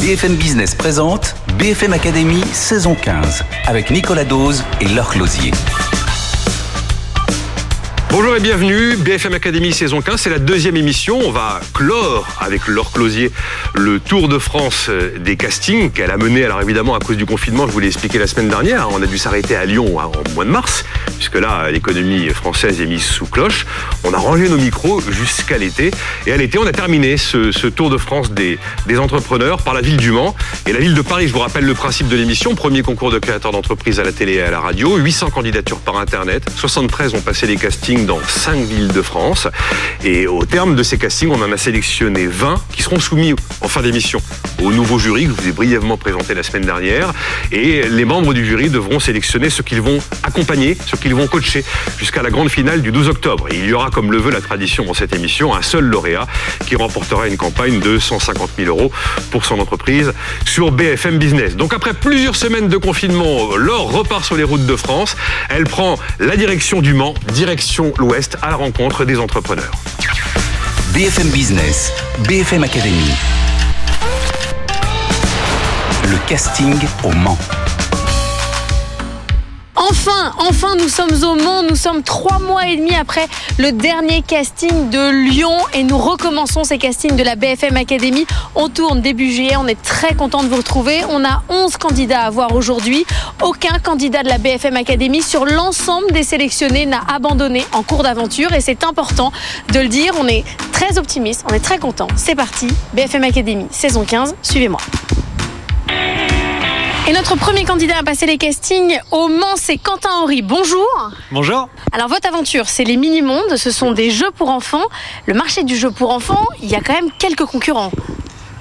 BFM Business présente BFM Academy saison 15 avec Nicolas Dose et Laure Closier. Bonjour et bienvenue, BFM Academy saison 15, c'est la deuxième émission. On va clore avec Laure Closier le Tour de France des castings qu'elle a mené. Alors évidemment, à cause du confinement, je vous l'ai expliqué la semaine dernière, on a dû s'arrêter à Lyon en mois de mars, puisque là, l'économie française est mise sous cloche. On a rangé nos micros jusqu'à l'été. Et à l'été, on a terminé ce, Tour de France des, des entrepreneurs par la ville du Mans et la ville de Paris. Je vous rappelle le principe de l'émission. Premier concours de créateurs d'entreprise à la télé et à la radio. 800 candidatures par Internet. 73 ont passé les castings dans cinq villes de France. Et au terme de ces castings, on en a sélectionné 20 qui seront soumis en fin d'émission au nouveau jury que je vous ai brièvement présenté la semaine dernière. Et les membres du jury devront sélectionner ceux qu'ils vont accompagner, ceux qu'ils vont coacher jusqu'à la grande finale du 12 octobre. Il y aura, comme le veut la tradition dans cette émission, un seul lauréat qui remportera une campagne de 150 000 euros pour son entreprise sur BFM Business. Donc après plusieurs semaines de confinement, Laure repart sur les routes de France. Elle prend la direction du Mans, direction l'Ouest à la rencontre des entrepreneurs. BFM Business, BFM Academy. Le casting au Mans. Enfin, enfin, nous sommes au Mans. Nous sommes trois mois et demi après le dernier casting de Lyon et nous recommençons ces castings de la BFM Academy. On tourne début juillet. On est très content de vous retrouver. On a 11 candidats à voir aujourd'hui. Aucun candidat de la BFM Academy sur l'ensemble des sélectionnés n'a abandonné en cours d'aventure et c'est important de le dire. On est très optimiste. On est très content. C'est parti. BFM Academy, saison 15. Suivez-moi. Et notre premier candidat à passer les castings au Mans, c'est Quentin Henry. Bonjour. Bonjour. Alors votre aventure, c'est les mini-mondes, ce sont des jeux pour enfants. Le marché du jeu pour enfants, il y a quand même quelques concurrents.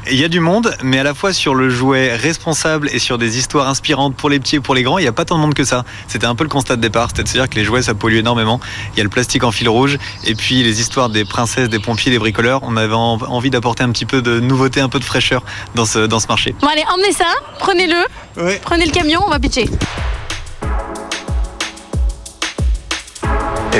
Il y a du monde, mais à la fois sur le jouet responsable et sur des histoires inspirantes pour les petits et pour les grands, il n'y a pas tant de monde que ça. C'était un peu le constat de départ, c'est-à-dire que les jouets, ça pollue énormément. Il y a le plastique en fil rouge, et puis les histoires des princesses, des pompiers, des bricoleurs. On avait envie d'apporter un petit peu de nouveauté, un peu de fraîcheur dans ce, dans ce marché. Bon allez, emmenez ça, prenez-le, prenez le camion, on va pitcher.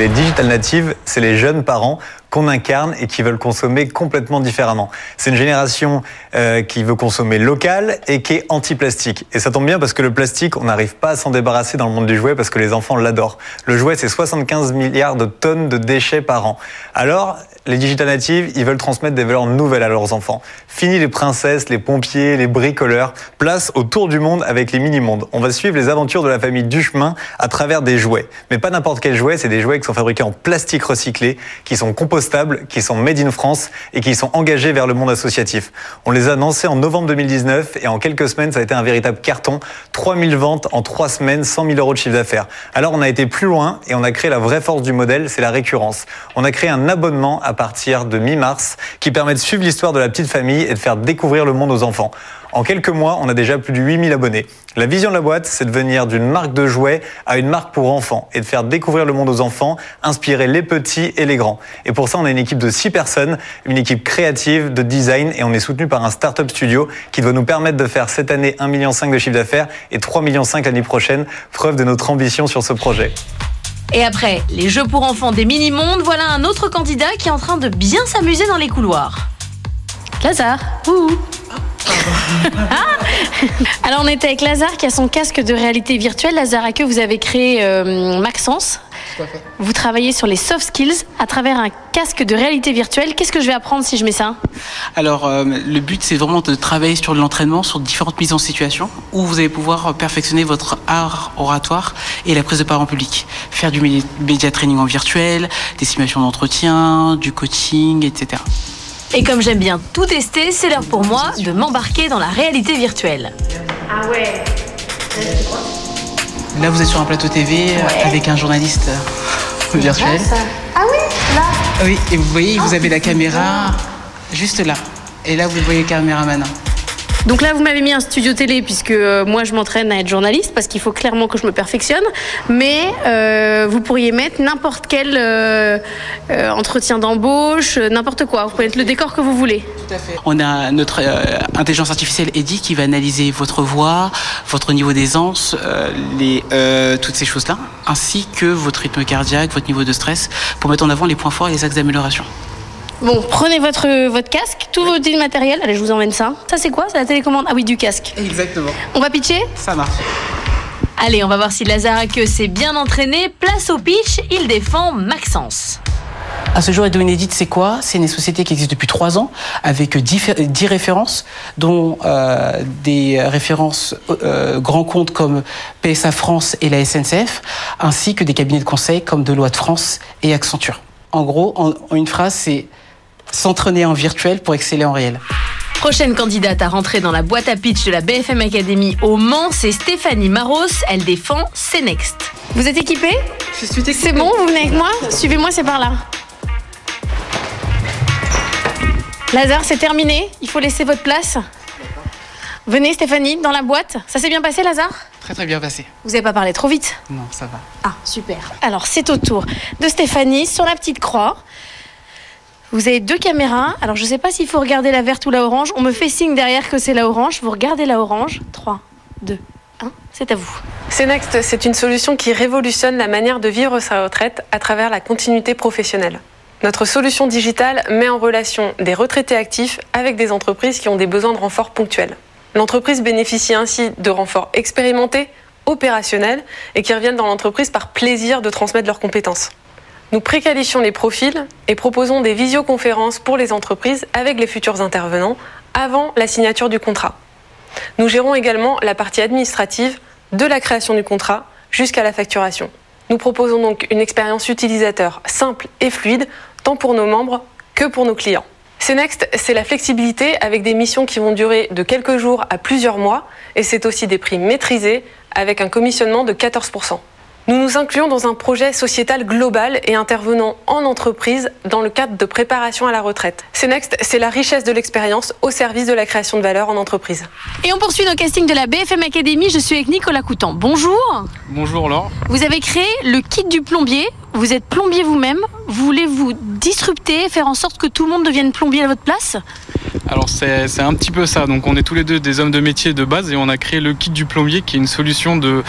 Les digital natives, c'est les jeunes parents qu'on incarne et qui veulent consommer complètement différemment. C'est une génération euh, qui veut consommer local et qui est anti-plastique. Et ça tombe bien parce que le plastique, on n'arrive pas à s'en débarrasser dans le monde du jouet parce que les enfants l'adorent. Le jouet, c'est 75 milliards de tonnes de déchets par an. Alors, les digital natives, ils veulent transmettre des valeurs nouvelles à leurs enfants. Fini les princesses, les pompiers, les bricoleurs. Place au tour du monde avec les mini-mondes. On va suivre les aventures de la famille Duchemin à travers des jouets. Mais pas n'importe quel jouet, c'est des jouets qui sont fabriqués en plastique recyclé, qui sont compostables, qui sont made in France et qui sont engagés vers le monde associatif. On les a lancés en novembre 2019 et en quelques semaines, ça a été un véritable carton. 3000 ventes en 3 semaines, 100 000 euros de chiffre d'affaires. Alors on a été plus loin et on a créé la vraie force du modèle, c'est la récurrence. On a créé un abonnement à partir de mi-mars qui permet de suivre l'histoire de la petite famille et de faire découvrir le monde aux enfants. En quelques mois, on a déjà plus de 8000 abonnés. La vision de la boîte, c'est de venir d'une marque de jouets à une marque pour enfants et de faire découvrir le monde aux enfants, inspirer les petits et les grands. Et pour ça, on a une équipe de 6 personnes, une équipe créative, de design et on est soutenu par un startup studio qui doit nous permettre de faire cette année 1,5 million de chiffre d'affaires et 3,5 millions l'année prochaine, preuve de notre ambition sur ce projet. Et après les jeux pour enfants des mini-mondes, voilà un autre candidat qui est en train de bien s'amuser dans les couloirs. Lazare. Ouh. Alors on était avec Lazare qui a son casque de réalité virtuelle. Lazare, à que vous avez créé euh, Maxence. Vous travaillez sur les soft skills à travers un casque de réalité virtuelle. Qu'est-ce que je vais apprendre si je mets ça Alors, euh, le but, c'est vraiment de travailler sur l'entraînement, sur différentes mises en situation, où vous allez pouvoir perfectionner votre art oratoire et la prise de parole en public. Faire du média training en virtuel, des simulations d'entretien, du coaching, etc. Et comme j'aime bien tout tester, c'est l'heure pour moi de m'embarquer dans la réalité virtuelle. Ah ouais Là, vous êtes sur un plateau TV euh, avec un journaliste euh, virtuel. Ah oui, là Oui, et vous voyez, vous avez la caméra Juste là. Et là, vous voyez le caméraman. Donc là, vous m'avez mis un studio télé puisque euh, moi, je m'entraîne à être journaliste parce qu'il faut clairement que je me perfectionne. Mais euh, vous pourriez mettre n'importe quel euh, entretien d'embauche, n'importe quoi. Vous pouvez mettre le décor que vous voulez. On a notre intelligence artificielle Eddy qui va analyser votre voix, votre niveau d'aisance, toutes ces choses-là, ainsi que votre rythme cardiaque, votre niveau de stress, pour mettre en avant les points forts et les axes d'amélioration. Bon, prenez votre, votre casque, tout votre matériel. Allez, je vous emmène ça. Ça, c'est quoi C'est la télécommande? Ah oui, du casque. Exactement. On va pitcher? Ça marche. Allez, on va voir si Lazare que s'est bien entraîné. Place au pitch, il défend Maxence. À ce jour, Edo Inédite, c'est quoi? C'est une société qui existe depuis trois ans, avec 10, 10 références, dont euh, des références euh, grands comptes comme PSA France et la SNCF, ainsi que des cabinets de conseil comme Deloitte France et Accenture. En gros, en, en une phrase, c'est s'entraîner en virtuel pour exceller en réel. Prochaine candidate à rentrer dans la boîte à pitch de la BFM Academy au Mans, c'est Stéphanie Maros. Elle défend Cenext. Vous êtes équipés Je suis C'est bon, vous venez avec moi? Suivez-moi, c'est par là. Lazare, c'est terminé. Il faut laisser votre place. Venez, Stéphanie, dans la boîte. Ça s'est bien passé, Lazare? Très très bien passé. Vous n'avez pas parlé trop vite? Non, ça va. Ah, super. Alors, c'est au tour de Stéphanie sur la petite croix. Vous avez deux caméras. Alors, je ne sais pas s'il faut regarder la verte ou la orange. On me fait signe derrière que c'est la orange. Vous regardez la orange. 3, 2, 1. C'est à vous. Cenext, c'est une solution qui révolutionne la manière de vivre sa retraite à travers la continuité professionnelle. Notre solution digitale met en relation des retraités actifs avec des entreprises qui ont des besoins de renfort ponctuels. L'entreprise bénéficie ainsi de renforts expérimentés, opérationnels et qui reviennent dans l'entreprise par plaisir de transmettre leurs compétences. Nous préqualifions les profils et proposons des visioconférences pour les entreprises avec les futurs intervenants avant la signature du contrat. Nous gérons également la partie administrative de la création du contrat jusqu'à la facturation. Nous proposons donc une expérience utilisateur simple et fluide, tant pour nos membres que pour nos clients. Cenext, c'est la flexibilité avec des missions qui vont durer de quelques jours à plusieurs mois et c'est aussi des prix maîtrisés avec un commissionnement de 14%. Nous nous incluons dans un projet sociétal global et intervenons en entreprise dans le cadre de préparation à la retraite. Cenext, c'est la richesse de l'expérience au service de la création de valeur en entreprise. Et on poursuit nos castings de la BFM Academy. Je suis avec Nicolas Coutan. Bonjour. Bonjour Laure. Vous avez créé le kit du plombier. Vous êtes plombier vous-même. Voulez-vous disrupter, faire en sorte que tout le monde devienne plombier à votre place? Alors c'est un petit peu ça. Donc on est tous les deux des hommes de métier de base et on a créé le kit du plombier qui est une solution de,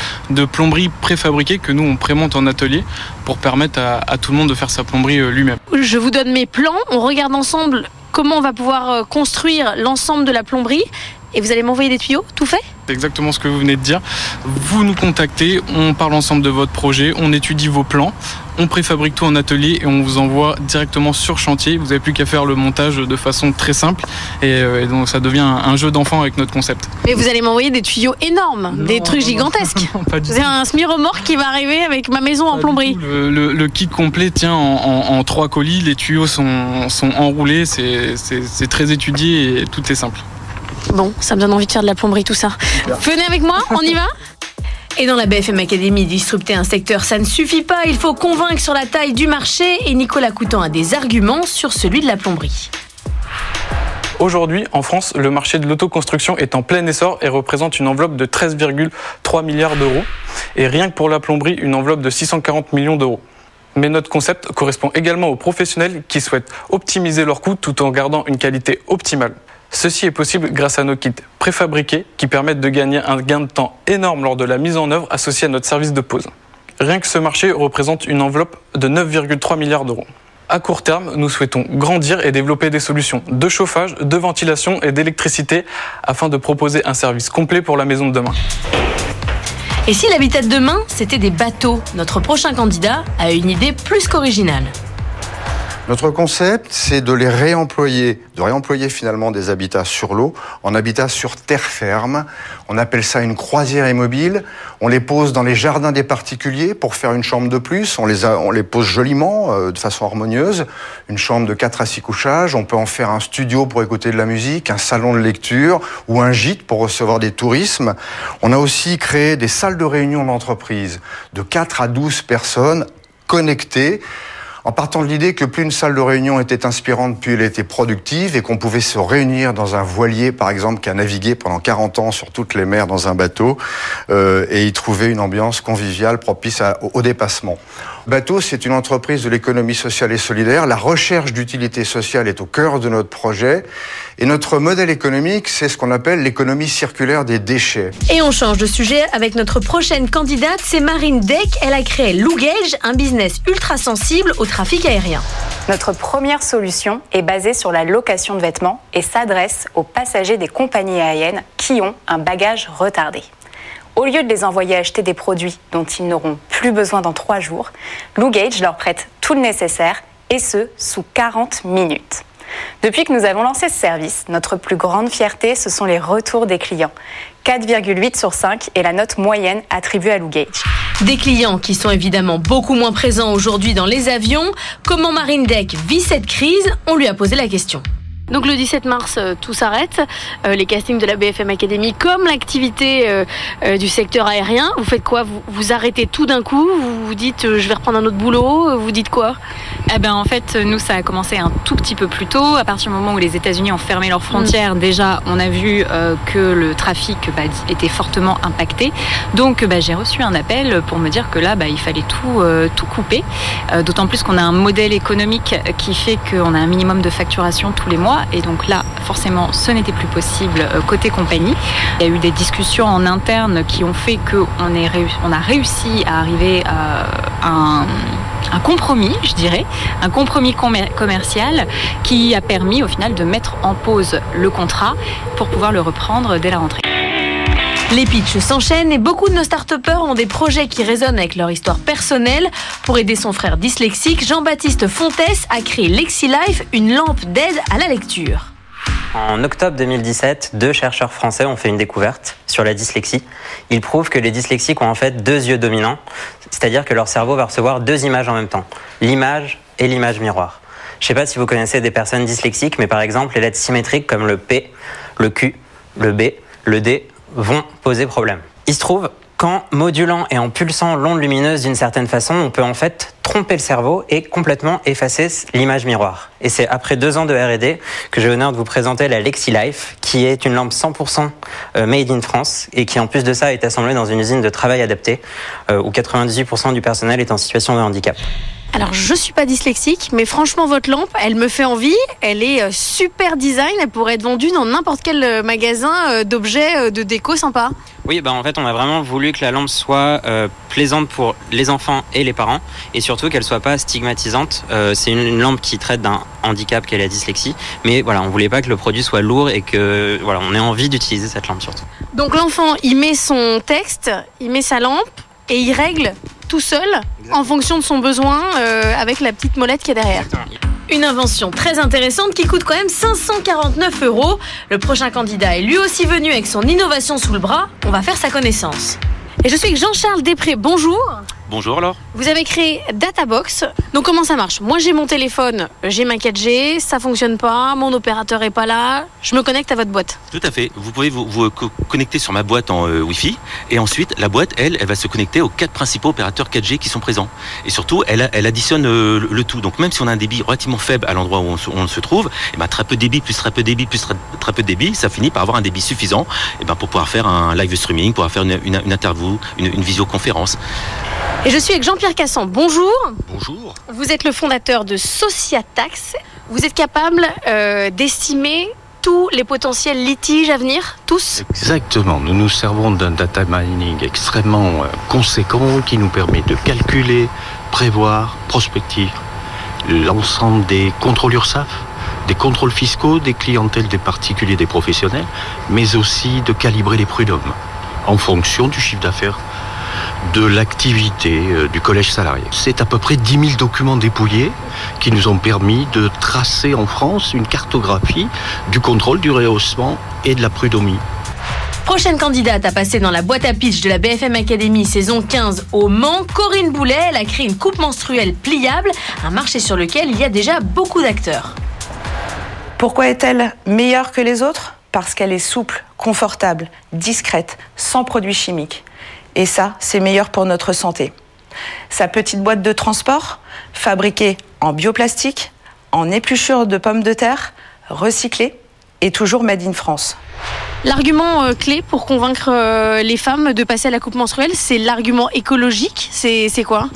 plomberie préfabriquée que nous on prémonte en atelier pour permettre à, à tout le monde de faire sa plomberie euh, lui-même. Je vous donne mes plans. On regarde ensemble comment on va pouvoir euh, construire l'ensemble de la plomberie. Et vous allez m'envoyer des tuyaux, tout fait? C'est exactement ce que vous venez de dire. Vous nous contactez, on parle ensemble de votre projet, on étudie vos plans, on préfabrique tout en atelier et on vous envoie directement sur chantier. Vous n'avez plus qu'à faire le montage de façon très simple et, euh, et donc ça devient un, un jeu d'enfant avec notre concept. Mais vous allez m'envoyer des tuyaux énormes, des trucs gigantesques. C'est un semi-remorque qui va arriver avec ma maison en Pas plomberie. Le, le- le kit complet tient en, en- en trois colis, les tuyaux sont, sont enroulés, c'est très étudié et tout est simple. Bon, ça me donne envie de faire de la plomberie, tout ça. Venez avec moi, on y va Et dans la BFM Academy, disrupter un secteur, ça ne suffit pas. Il faut convaincre sur la taille du marché. Et Nicolas Coutan a des arguments sur celui de la plomberie. Aujourd'hui, en France, le marché de l'autoconstruction est en plein essor et représente une enveloppe de 13,3 milliards d'euros. Et rien que pour la plomberie, une enveloppe de 640 millions d'euros. Mais notre concept correspond également aux professionnels qui souhaitent optimiser leurs coûts tout en gardant une qualité optimale. Ceci est possible grâce à nos kits préfabriqués qui permettent de gagner un gain de temps énorme lors de la mise en œuvre associée à notre service de pause. Rien que ce marché représente une enveloppe de 9,3 milliards d'euros. À court terme, nous souhaitons grandir et développer des solutions de chauffage, de ventilation et d'électricité afin de proposer un service complet pour la maison de demain. Et si l'habitat de demain, c'était des bateaux? Notre prochain candidat a une idée plus qu'originale. Notre concept, c'est de les réemployer, de réemployer finalement des habitats sur l'eau en habitats sur terre ferme. On appelle ça une croisière immobile. On les pose dans les jardins des particuliers pour faire une chambre de plus. On les, a- on les pose joliment, euh, de façon harmonieuse. Une chambre de 4 à 6 couchages. On peut en faire un studio pour écouter de la musique, un salon de lecture ou un gîte pour recevoir des tourismes. On a aussi créé des salles de réunion d'entreprise de 4 à 12 personnes connectées en partant de l'idée que plus une salle de réunion était inspirante, plus elle était productive et qu'on pouvait se réunir dans un voilier, par exemple, qui a navigué pendant 40 ans sur toutes les mers dans un bateau euh, et y trouver une ambiance conviviale propice au dépassement. Bateau, c'est une entreprise de l'économie sociale et solidaire. La recherche d'utilité sociale est au cœur de notre projet. Et notre modèle économique, c'est ce qu'on appelle l'économie circulaire des déchets. Et on change de sujet avec notre prochaine candidate, c'est Marine Deck. Elle a créé Lougage, un business ultra sensible au trafic aérien. Notre première solution est basée sur la location de vêtements et s'adresse aux passagers des compagnies aériennes qui ont un bagage retardé. Au lieu de les envoyer acheter des produits dont ils n'auront plus besoin dans trois jours, Lougage leur prête tout le nécessaire et ce, sous 40 minutes. Depuis que nous avons lancé ce service, notre plus grande fierté, ce sont les retours des clients. 4,8 sur 5 est la note moyenne attribuée à Lougage. Des clients qui sont évidemment beaucoup moins présents aujourd'hui dans les avions. Comment Marine Deck vit cette crise? On lui a posé la question. Donc le 17 mars, euh, tout s'arrête. Euh, les castings de la BFM Academy, comme l'activité euh, du secteur aérien. Vous faites quoi? Vous, vous, arrêtez tout d'un coup? Vous vous dites je vais reprendre un autre boulot? Vous dites quoi? Eh ben en fait, nous ça a commencé un tout petit peu plus tôt. À partir du moment où les États-Unis ont fermé leurs frontières, mm. déjà on a vu que le trafic bah, était fortement impacté. Donc bah, j'ai reçu un appel pour me dire que là bah, il fallait tout tout couper. D'autant plus qu'on a un modèle économique qui fait qu'on a un minimum de facturation tous les mois et donc là, forcément, ce n'était plus possible euh, côté compagnie. Il y a eu des discussions en interne qui ont fait qu'on on a réussi à arriver à un, compromis, je dirais, un compromis commercial qui a permis au final de mettre en pause le contrat pour pouvoir le reprendre dès la rentrée. Les pitchs s'enchaînent et beaucoup de nos start ont des projets qui résonnent avec leur histoire personnelle. Pour aider son frère dyslexique, Jean-Baptiste Fontès a créé LexiLife, une lampe d'aide à la lecture. En octobre 2017, deux chercheurs français ont fait une découverte sur la dyslexie. Ils prouvent que les dyslexiques ont en fait deux yeux dominants, c'est-à-dire que leur cerveau va recevoir deux images en même temps, l'image et l'image miroir. Je ne sais pas si vous connaissez des personnes dyslexiques, mais par exemple les lettres symétriques comme le P, le Q, le B, le D vont poser problème. Il se trouve qu'en modulant et en pulsant l'onde lumineuse d'une certaine façon, on peut en fait tromper le cerveau et complètement effacer l'image miroir. Et c'est après deux ans de R&D que j'ai l'honneur de vous présenter la LexiLife, qui est une lampe 100% euh, made in France et qui en plus de ça est assemblée dans une usine de travail adaptée euh, où 98% du personnel est en situation de handicap. Alors, je suis pas dyslexique, mais franchement, votre lampe, elle me fait envie. Elle est euh, super design. Elle pourrait être vendue dans n'importe quel euh, magasin euh, d'objets de déco sympa. Oui, bah en fait, on a vraiment voulu que la lampe soit plaisante pour les enfants et les parents, et surtout qu'elle soit pas stigmatisante. c'est une, lampe qui traite d'un handicap qu'est la dyslexie, mais voilà, on voulait pas que le produit soit lourd et que voilà, on ait envie d'utiliser cette lampe surtout. Donc l'enfant, il met son texte, il met sa lampe et il règle tout seul en fonction de son besoin euh, avec la petite molette qui est derrière. Une invention très intéressante qui coûte quand même 549 euros. Le prochain candidat est lui aussi venu avec son innovation sous le bras. On va faire sa connaissance. Et je suis avec Jean-Charles Després. Bonjour. Bonjour alors. Vous avez créé Databox. Donc comment ça marche? Moi j'ai mon téléphone, j'ai ma 4G, ça fonctionne pas, mon opérateur est pas là, je me connecte à votre boîte. Tout à fait. Vous pouvez vous, connecter sur ma boîte en euh, Wi-Fi et ensuite la boîte, elle, elle va se connecter aux quatre principaux opérateurs 4G qui sont présents. Et surtout, elle, elle additionne euh, le, tout. Donc même si on a un débit relativement faible à l'endroit où on se, trouve, et eh ben, très peu de débit plus très peu de débit plus très, peu de débit, ça finit par avoir un débit suffisant et eh ben, pour pouvoir faire un live streaming, pour pouvoir faire une, interview, une, une visioconférence. Et je suis avec Jean-Pierre Cassan. Bonjour. Bonjour. Vous êtes le fondateur de Sociatax. Vous êtes capable euh, d'estimer tous les potentiels litiges à venir Tous? Exactement. Nous nous servons d'un data mining extrêmement euh, conséquent qui nous permet de calculer, prévoir, prospective l'ensemble des contrôles URSAF, des contrôles fiscaux, des clientèles, des particuliers, des professionnels, mais aussi de calibrer les prud'hommes en fonction du chiffre d'affaires de l'activité euh, du collège salarié. C'est à peu près 10 000 documents dépouillés qui nous ont permis de tracer en France une cartographie du contrôle du rehaussement et de la prud'homie. Prochaine candidate à passer dans la boîte à pitch de la BFM Academy saison 15 au Mans, Corinne Boulet, elle a créé une coupe menstruelle pliable, un marché sur lequel il y a déjà beaucoup d'acteurs. Pourquoi est-elle meilleure que les autres? Parce qu'elle est souple, confortable, discrète, sans produits chimiques. Et ça, c'est meilleur pour notre santé. Sa petite boîte de transport, fabriquée en bioplastique, en épluchure de pommes de terre, recyclée et toujours made in France. L'argument euh, clé pour convaincre euh, les femmes de passer à la coupe menstruelle, c'est l'argument écologique. C'est quoi?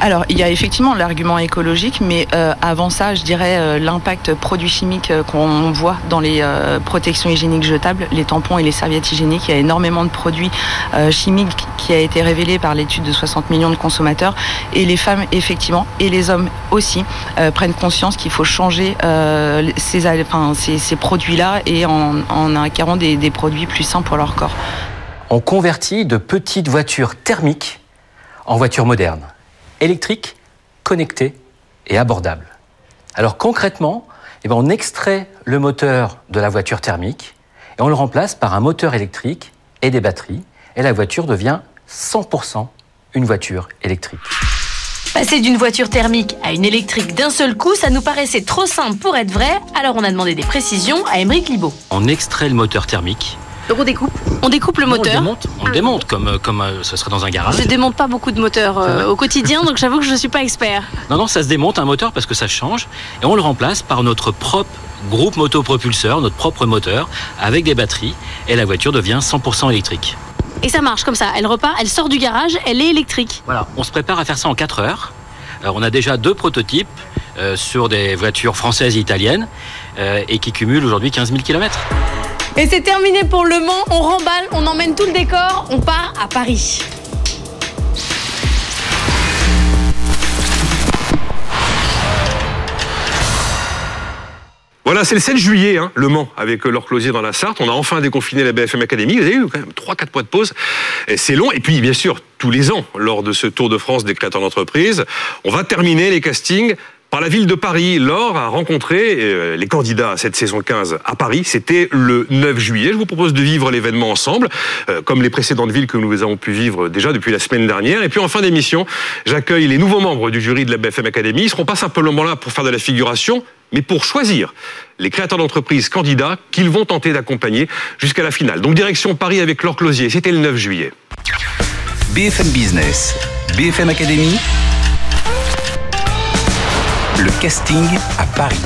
Alors, il y a effectivement l'argument écologique, mais euh, avant ça, je dirais euh, l'impact produits chimiques euh, qu'on voit dans les protections hygiéniques jetables, les tampons et les serviettes hygiéniques. Il y a énormément de produits chimiques qui a été révélé par l'étude de 60 millions de consommateurs. Et les femmes, effectivement, et les hommes aussi, prennent conscience qu'il faut changer ces, enfin, ces, ces produits-là et en, en des, des produits plus sains pour leur corps. On convertit de petites voitures thermiques en voitures modernes électrique, connecté et abordable. Alors concrètement, eh ben, on extrait le moteur de la voiture thermique et on le remplace par un moteur électrique et des batteries et la voiture devient 100% une voiture électrique. Passer d'une voiture thermique à une électrique d'un seul coup, ça nous paraissait trop simple pour être vrai, alors on a demandé des précisions à Émeric Libaud. On extrait le moteur thermique donc on découpe On découpe le moteur On le démonte, on le démonte comme, euh, comme euh, ce serait dans un garage. Je démonte pas beaucoup de moteurs euh, au quotidien, donc j'avoue que je ne suis pas expert. Non, non, ça se démonte un moteur parce que ça change et on le remplace par notre propre groupe motopropulseur, notre propre moteur avec des batteries et la voiture devient 100% électrique. Et ça marche comme ça, elle repart, elle sort du garage, elle est électrique. Voilà, on se prépare à faire ça en 4 heures. Alors, on a déjà deux prototypes sur des voitures françaises et italiennes et qui cumulent aujourd'hui 15 000 km. Et c'est terminé pour Le Mans. On remballe, on emmène tout le décor, on part à Paris. Voilà, c'est le 7 juillet, hein, Le Mans, avec euh, Laure Closier dans la Sarthe. On a enfin déconfiné la BFM Academy. Vous avez eu quand même 3-4 mois de pause. C'est long. Et puis, bien sûr, tous les ans, lors de ce Tour de France des créateurs d'entreprise, on va terminer les castings par la ville de Paris. Laure a rencontré euh, les candidats à cette saison 15 à Paris. C'était le 9 juillet. Je vous propose de vivre l'événement ensemble, euh, comme les précédentes villes que nous avons pu vivre déjà depuis la semaine dernière. Et puis en fin d'émission, j'accueille les nouveaux membres du jury de la BFM Academy. Ils seront pas simplement là pour faire de la figuration, mais pour choisir les créateurs d'entreprises candidats qu'ils vont tenter d'accompagner jusqu'à la finale. Donc direction Paris avec Laure Closier. C'était le 9 juillet. BFM Business, BFM Academy, le casting à Paris.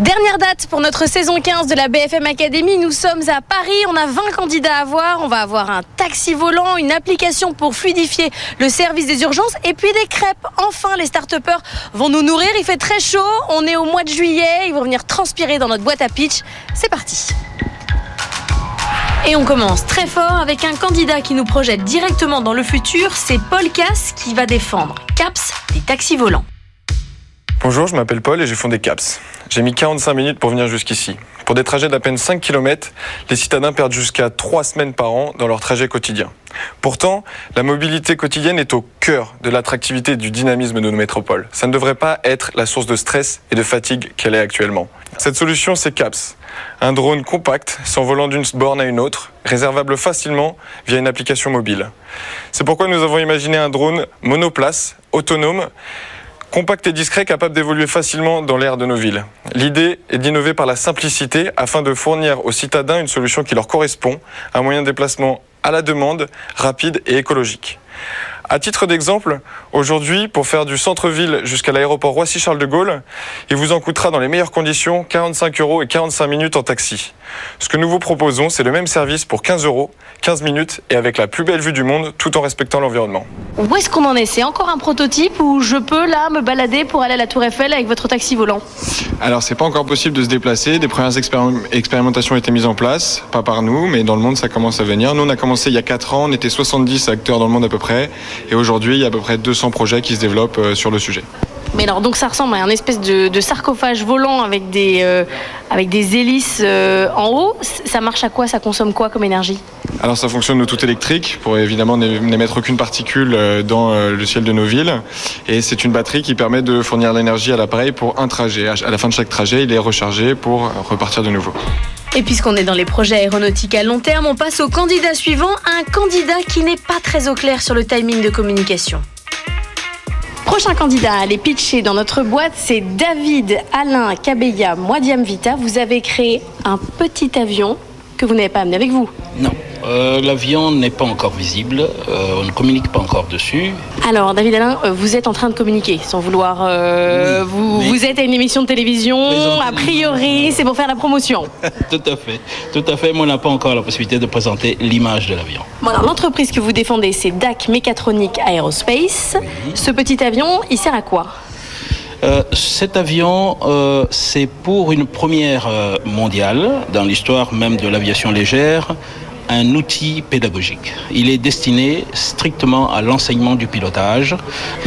Dernière date pour notre saison 15 de la BFM Academy. Nous sommes à Paris. On a 20 candidats à voir. On va avoir un taxi volant, une application pour fluidifier le service des urgences et puis des crêpes. Enfin, les start vont nous nourrir. Il fait très chaud. On est au mois de juillet. Ils vont venir transpirer dans notre boîte à pitch. C'est parti. Et on commence très fort avec un candidat qui nous projette directement dans le futur. C'est Paul Cass qui va défendre CAPS des taxis volants. Bonjour, je m'appelle Paul et j'ai fondé CAPS. J'ai mis 45 minutes pour venir jusqu'ici. Pour des trajets d'à peine 5 km, les citadins perdent jusqu'à 3 semaines par an dans leur trajet quotidien. Pourtant, la mobilité quotidienne est au cœur de l'attractivité et du dynamisme de nos métropoles. Ça ne devrait pas être la source de stress et de fatigue qu'elle est actuellement. Cette solution, c'est CAPS. Un drone compact, s'envolant d'une borne à une autre, réservable facilement via une application mobile. C'est pourquoi nous avons imaginé un drone monoplace, autonome, compact et discret, capable d'évoluer facilement dans l'air de nos villes. L'idée est d'innover par la simplicité afin de fournir aux citadins une solution qui leur correspond, un moyen de déplacement à la demande, rapide et écologique. À titre d'exemple, aujourd'hui, pour faire du centre-ville jusqu'à l'aéroport Roissy-Charles de Gaulle, il vous en coûtera dans les meilleures conditions 45 euros et 45 minutes en taxi. Ce que nous vous proposons, c'est le même service pour 15 euros, 15 minutes et avec la plus belle vue du monde tout en respectant l'environnement. Où est-ce qu'on en est? C'est encore un prototype où je peux là me balader pour aller à la Tour Eiffel avec votre taxi volant? Alors c'est pas encore possible de se déplacer. Des premières expérimentations ont été mises en place, pas par nous, mais dans le monde ça commence à venir. Nous on a commencé il y a 4 ans, on était 70 acteurs dans le monde à peu près. Et aujourd'hui, il y a à peu près 200 projets qui se développent euh, sur le sujet. Mais alors, donc ça ressemble à un espèce de, sarcophage volant avec des, euh, avec des hélices euh, en haut. Ça marche à quoi? Ça consomme quoi comme énergie? Alors, ça fonctionne au tout électrique pour évidemment n'émettre aucune particule dans le ciel de nos villes. Et c'est une batterie qui permet de fournir l'énergie à l'appareil pour un trajet. À la fin de chaque trajet, il est rechargé pour repartir de nouveau. Et puisqu'on est dans les projets aéronautiques à long terme, on passe au candidat suivant, un candidat qui n'est pas très au clair sur le timing de communication. Prochain candidat à aller pitcher dans notre boîte, c'est David Alain Cabella Moadiam Vita. Vous avez créé un petit avion que vous n'avez pas amené avec vous. Non. Euh, L'avion n'est pas encore visible, euh, on ne communique pas encore dessus. Alors, David Alain, euh, vous êtes en train de communiquer sans vouloir. euh, vous, vous êtes à une émission de télévision, a priori, c'est pour faire la promotion. tout à fait, tout à fait, mais on n'a pas encore la possibilité de présenter l'image de l'avion. L'entreprise que vous défendez, c'est DAC Mécatronique Aerospace. Ce petit avion, il sert à quoi? Euh, cet avion, euh, c'est pour une première euh, mondiale, dans l'histoire même de l'aviation légère, un outil pédagogique. Il est destiné strictement à l'enseignement du pilotage.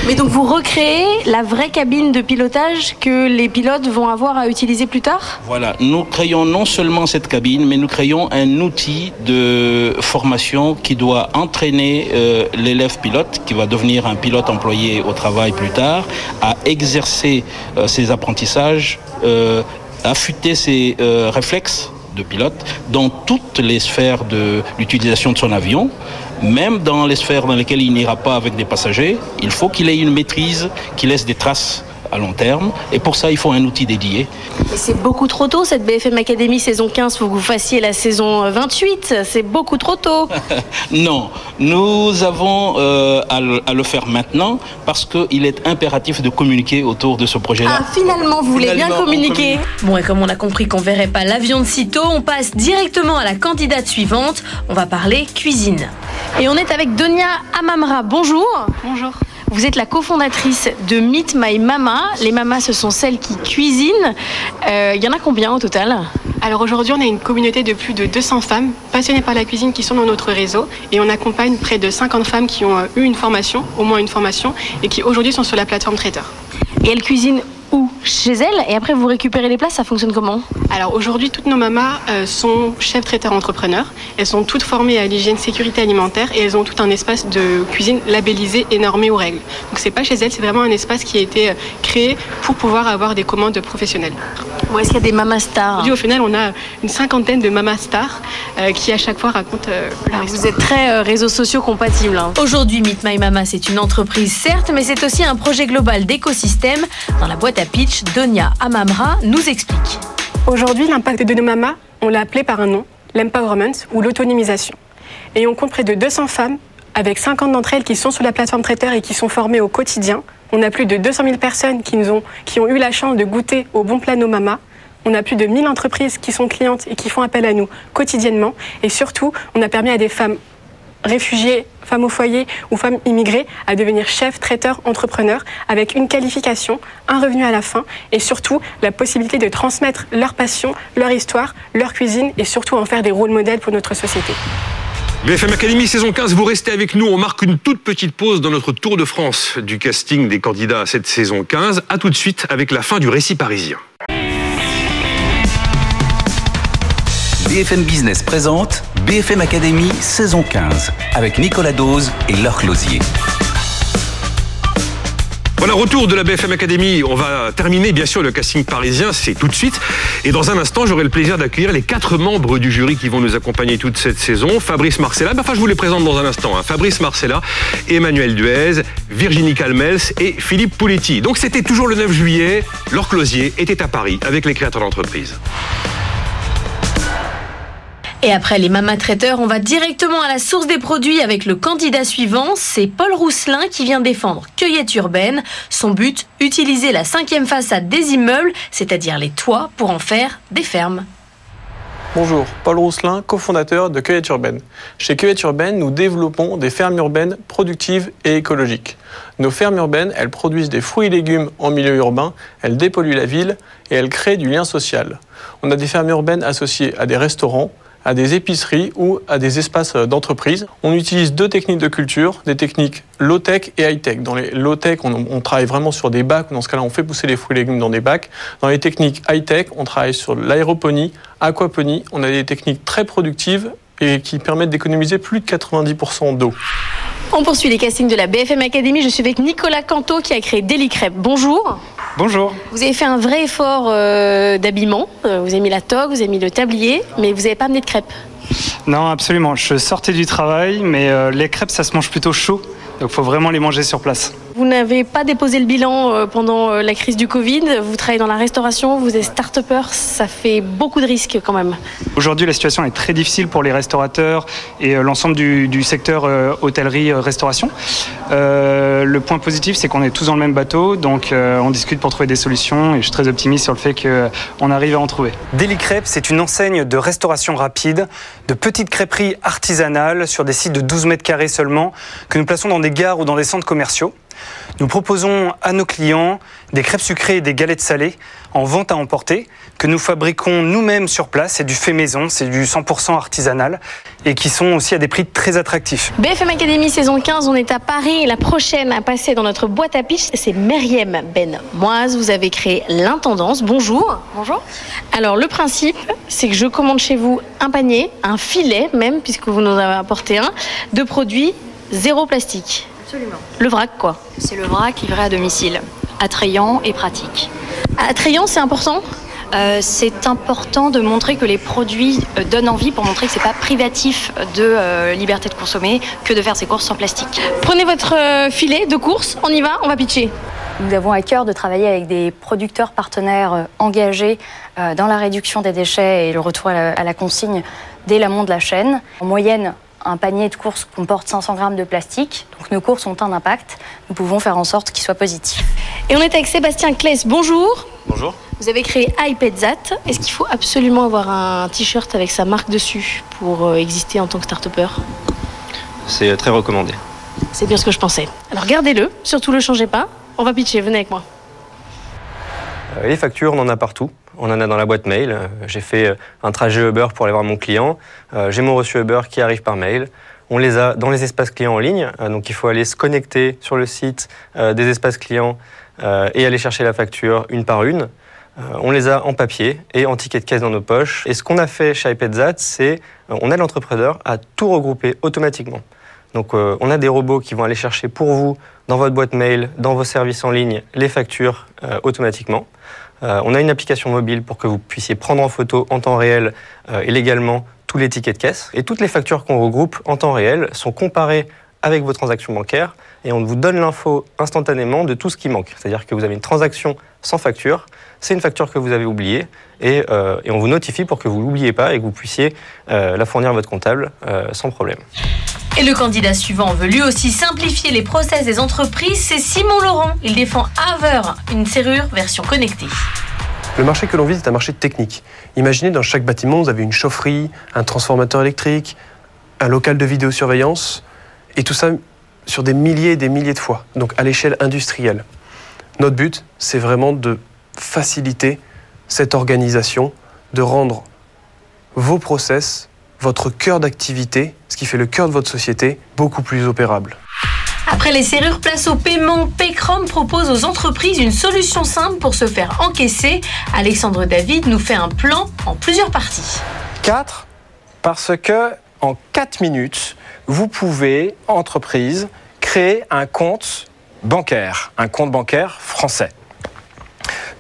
Mais donc, vous recréez la vraie cabine de pilotage que les pilotes vont avoir à utiliser plus tard? Voilà, nous créons non seulement cette cabine, mais nous créons un outil de formation qui doit entraîner euh, l'élève pilote, qui va devenir un pilote employé au travail plus tard, à exercer euh, ses apprentissages, euh, affûter ses euh, réflexes de pilote dans toutes les sphères de l'utilisation de son avion, même dans les sphères dans lesquelles il n'ira pas avec des passagers, il faut qu'il ait une maîtrise qui laisse des traces à long terme. Et pour ça, il faut un outil dédié. C'est beaucoup trop tôt, cette BFM Academy saison 15. faut que vous fassiez la saison 28. C'est beaucoup trop tôt. non, nous avons euh, à, le, à, le, faire maintenant parce qu'il est impératif de communiquer autour de ce projet-là. Ah, finalement, vous voulez finalement, bien communiquer Bon, et comme on a compris qu'on verrait pas l'avion de sitôt, on passe directement à la candidate suivante. On va parler cuisine. Et on est avec Donia Amamra. Bonjour. Bonjour. Vous êtes la cofondatrice de Meet My Mama. Les mamas, ce sont celles qui cuisinent. Il euh, y en a combien au total Alors aujourd'hui, on a une communauté de plus de 200 femmes passionnées par la cuisine qui sont dans notre réseau. Et on accompagne près de 50 femmes qui ont eu une formation, au moins une formation, et qui aujourd'hui sont sur la plateforme Traiteur. Et elles cuisinent Chez elles Et après, vous récupérez les places, ça fonctionne comment Alors aujourd'hui, toutes nos mamas euh, sont chefs traiteurs entrepreneurs. Elles sont toutes formées à l'hygiène sécurité alimentaire et elles ont tout un espace de cuisine labellisé et normé aux règles. Donc c'est pas chez elles, c'est vraiment un espace qui a été créé pour pouvoir avoir des commandes professionnelles. Où est-ce qu'il y a des mamas stars Aujourd'hui, au final, on a une cinquantaine de mamas stars euh, qui à chaque fois racontent euh, leur Vous êtes très euh, réseaux sociaux compatibles. Hein. Aujourd'hui, Meet My Mama, c'est une entreprise certes, mais c'est aussi un projet global d'écosystème. Dans la boîte à pitch, Donia Amamra nous explique. Aujourd'hui, l'impact de nos mamas, on l'a appelé par un nom, l'empowerment ou l'autonomisation. Et on compte près de 200 femmes, avec 50 d'entre elles qui sont sur la plateforme traiteur et qui sont formées au quotidien. On a plus de 200 000 personnes qui, ont, qui ont eu la chance de goûter au bon plat de nos mamas. On a plus de 1000 entreprises qui sont clientes et qui font appel à nous quotidiennement. Et surtout, on a permis à des femmes réfugiées, femmes au foyer ou femmes immigrées à devenir chefs, traiteurs, entrepreneurs avec une qualification, un revenu à la fin et surtout la possibilité de transmettre leur passion, leur histoire, leur cuisine et surtout en faire des rôles modèles pour notre société. BFM Academy saison 15, vous restez avec nous. On marque une toute petite pause dans notre tour de France du casting des candidats à cette saison 15. A tout de suite avec la fin du récit parisien. BFM Business présente BFM Academy saison 15 avec Nicolas Dose et Laure Closier. Voilà, retour de la BFM Academy. On va terminer, bien sûr, le casting parisien, c'est tout de suite. Et dans un instant, j'aurai le plaisir d'accueillir les quatre membres du jury qui vont nous accompagner toute cette saison. Fabrice Marcella, enfin, je vous les présente dans un instant. Hein. Fabrice Marcella, Emmanuel Duez, Virginie Calmels et Philippe Pouletti. Donc, c'était toujours le 9 juillet. Laure Closier était à Paris avec les créateurs d'entreprise. Et après les mamas traiteurs, on va directement à la source des produits avec le candidat suivant. C'est Paul Rousselin qui vient défendre Cueillette Urbaine. Son but, utiliser la cinquième façade des immeubles, c'est-à-dire les toits, pour en faire des fermes. Bonjour, Paul Rousselin, cofondateur de Cueillette Urbaine. Chez Cueillette Urbaine, nous développons des fermes urbaines productives et écologiques. Nos fermes urbaines, elles produisent des fruits et légumes en milieu urbain, elles dépolluent la ville et elles créent du lien social. On a des fermes urbaines associées à des restaurants, à des épiceries ou à des espaces d'entreprise. On utilise deux techniques de culture, des techniques low-tech et high-tech. Dans les low-tech, on, on, travaille vraiment sur des bacs. Dans ce cas-là, on fait pousser les fruits et légumes dans des bacs. Dans les techniques high-tech, on travaille sur l'aéroponie, aquaponie. On a des techniques très productives et qui permettent d'économiser plus de 90% d'eau. On poursuit les castings de la BFM Academy. Je suis avec Nicolas Canto qui a créé Deli Crêpe. Bonjour. Bonjour. Vous avez fait un vrai effort euh, d'habillement. Euh, vous avez mis la toque, vous avez mis le tablier, mais vous n'avez pas amené de crêpes. Non, absolument. Je sortais du travail, mais euh, les crêpes, ça se mange plutôt chaud. Donc il faut vraiment les manger sur place. Vous n'avez pas déposé le bilan euh, pendant euh, la crise du Covid. Vous travaillez dans la restauration, vous êtes start-upper. Ça fait beaucoup de risques quand même. Aujourd'hui, la situation est très difficile pour les restaurateurs et euh, l'ensemble du, du secteur euh, hôtellerie-restauration. Euh, le point positif, c'est qu'on est tous dans le même bateau, donc euh, on discute pour trouver des solutions et je suis très optimiste sur le fait qu'on arrive à en trouver. Deli Crêpes, c'est une enseigne de restauration rapide, de petites crêperies artisanales sur des sites de 12 mètres carrés seulement, que nous plaçons dans des gares ou dans des centres commerciaux. Nous proposons à nos clients des crêpes sucrées et des galettes salées en vente à emporter que nous fabriquons nous-mêmes sur place. C'est du fait maison, c'est du 100% artisanal et qui sont aussi à des prix très attractifs. BFM Academy saison 15, on est à Paris et la prochaine à passer dans notre boîte à pitch, c'est Meriem Ben Moise. Vous avez créé l'intendance. Bonjour. Bonjour. Alors le principe, c'est que je commande chez vous un panier, un filet même, puisque vous nous avez apporté un, de produits zéro plastique. Absolument. Le vrac quoi. C'est le vrac livré à domicile, attrayant et pratique. Attrayant, c'est important? Euh, c'est important de montrer que les produits euh, donnent envie pour montrer que c'est pas privatif de euh, liberté de consommer que de faire ses courses sans plastique. Prenez votre filet de course, on y va, on va pitcher. Nous avons à cœur de travailler avec des producteurs partenaires engagés euh, dans la réduction des déchets et le retour à la, à la consigne dès l'amont de la chaîne. En moyenne, un panier de courses comporte 500 grammes de plastique, donc nos courses ont un impact. Nous pouvons faire en sorte qu'il soit positif. Et on est avec Sébastien Kless. Bonjour. Bonjour. Vous avez créé iPedzat. Est-ce qu'il faut absolument avoir un t-shirt avec sa marque dessus pour euh, exister en tant que start-upper? C'est euh, très recommandé. C'est bien ce que je pensais. Alors gardez-le, surtout le changez pas. On va pitcher, venez avec moi. Euh, Les factures, on en a partout. On en a dans la boîte mail. Euh, J'ai fait euh, un trajet Uber pour aller voir mon client. Euh, J'ai mon reçu Uber qui arrive par mail. On les a dans les espaces clients en ligne. Donc il faut aller se connecter sur le site des espaces clients et aller chercher la facture une par une. On les a en papier et en ticket de caisse dans nos poches. Et ce qu'on a fait chez iPedzat, c'est on aide l'entrepreneur à tout regrouper automatiquement. Donc on a des robots qui vont aller chercher pour vous dans votre boîte mail, dans vos services en ligne, les factures automatiquement. Euh, on a une application mobile pour que vous puissiez prendre en photo en temps réel euh, et légalement tous les tickets de caisse. Et toutes les factures qu'on regroupe en temps réel sont comparées avec vos transactions bancaires et on vous donne l'info instantanément de tout ce qui manque. C'est-à-dire que vous avez une transaction sans facture, c'est une facture que vous avez oubliée et, euh, et on vous notifie pour que vous l'oubliez pas et que vous puissiez euh, la fournir à votre comptable euh, sans problème. Et le candidat suivant veut lui aussi simplifier les process des entreprises, c'est Simon Laurent. Il défend Aver, une serrure version connectée. Le marché que l'on vise est un marché technique. Imaginez dans chaque bâtiment, vous avez une chaufferie, un transformateur électrique, un local de vidéosurveillance, et tout ça sur des milliers et des milliers de fois, donc à l'échelle industrielle. Notre but, c'est vraiment de faciliter cette organisation, de rendre vos process, votre cœur d'activité, ce qui fait le cœur de votre société, beaucoup plus opérable. Après les serrures, place au paiement. Paycrom propose aux entreprises une solution simple pour se faire encaisser. Alexandre David nous fait un plan en plusieurs parties. 4 parce que en 4 minutes, vous pouvez, entreprise, créer un compte bancaire, un compte bancaire français.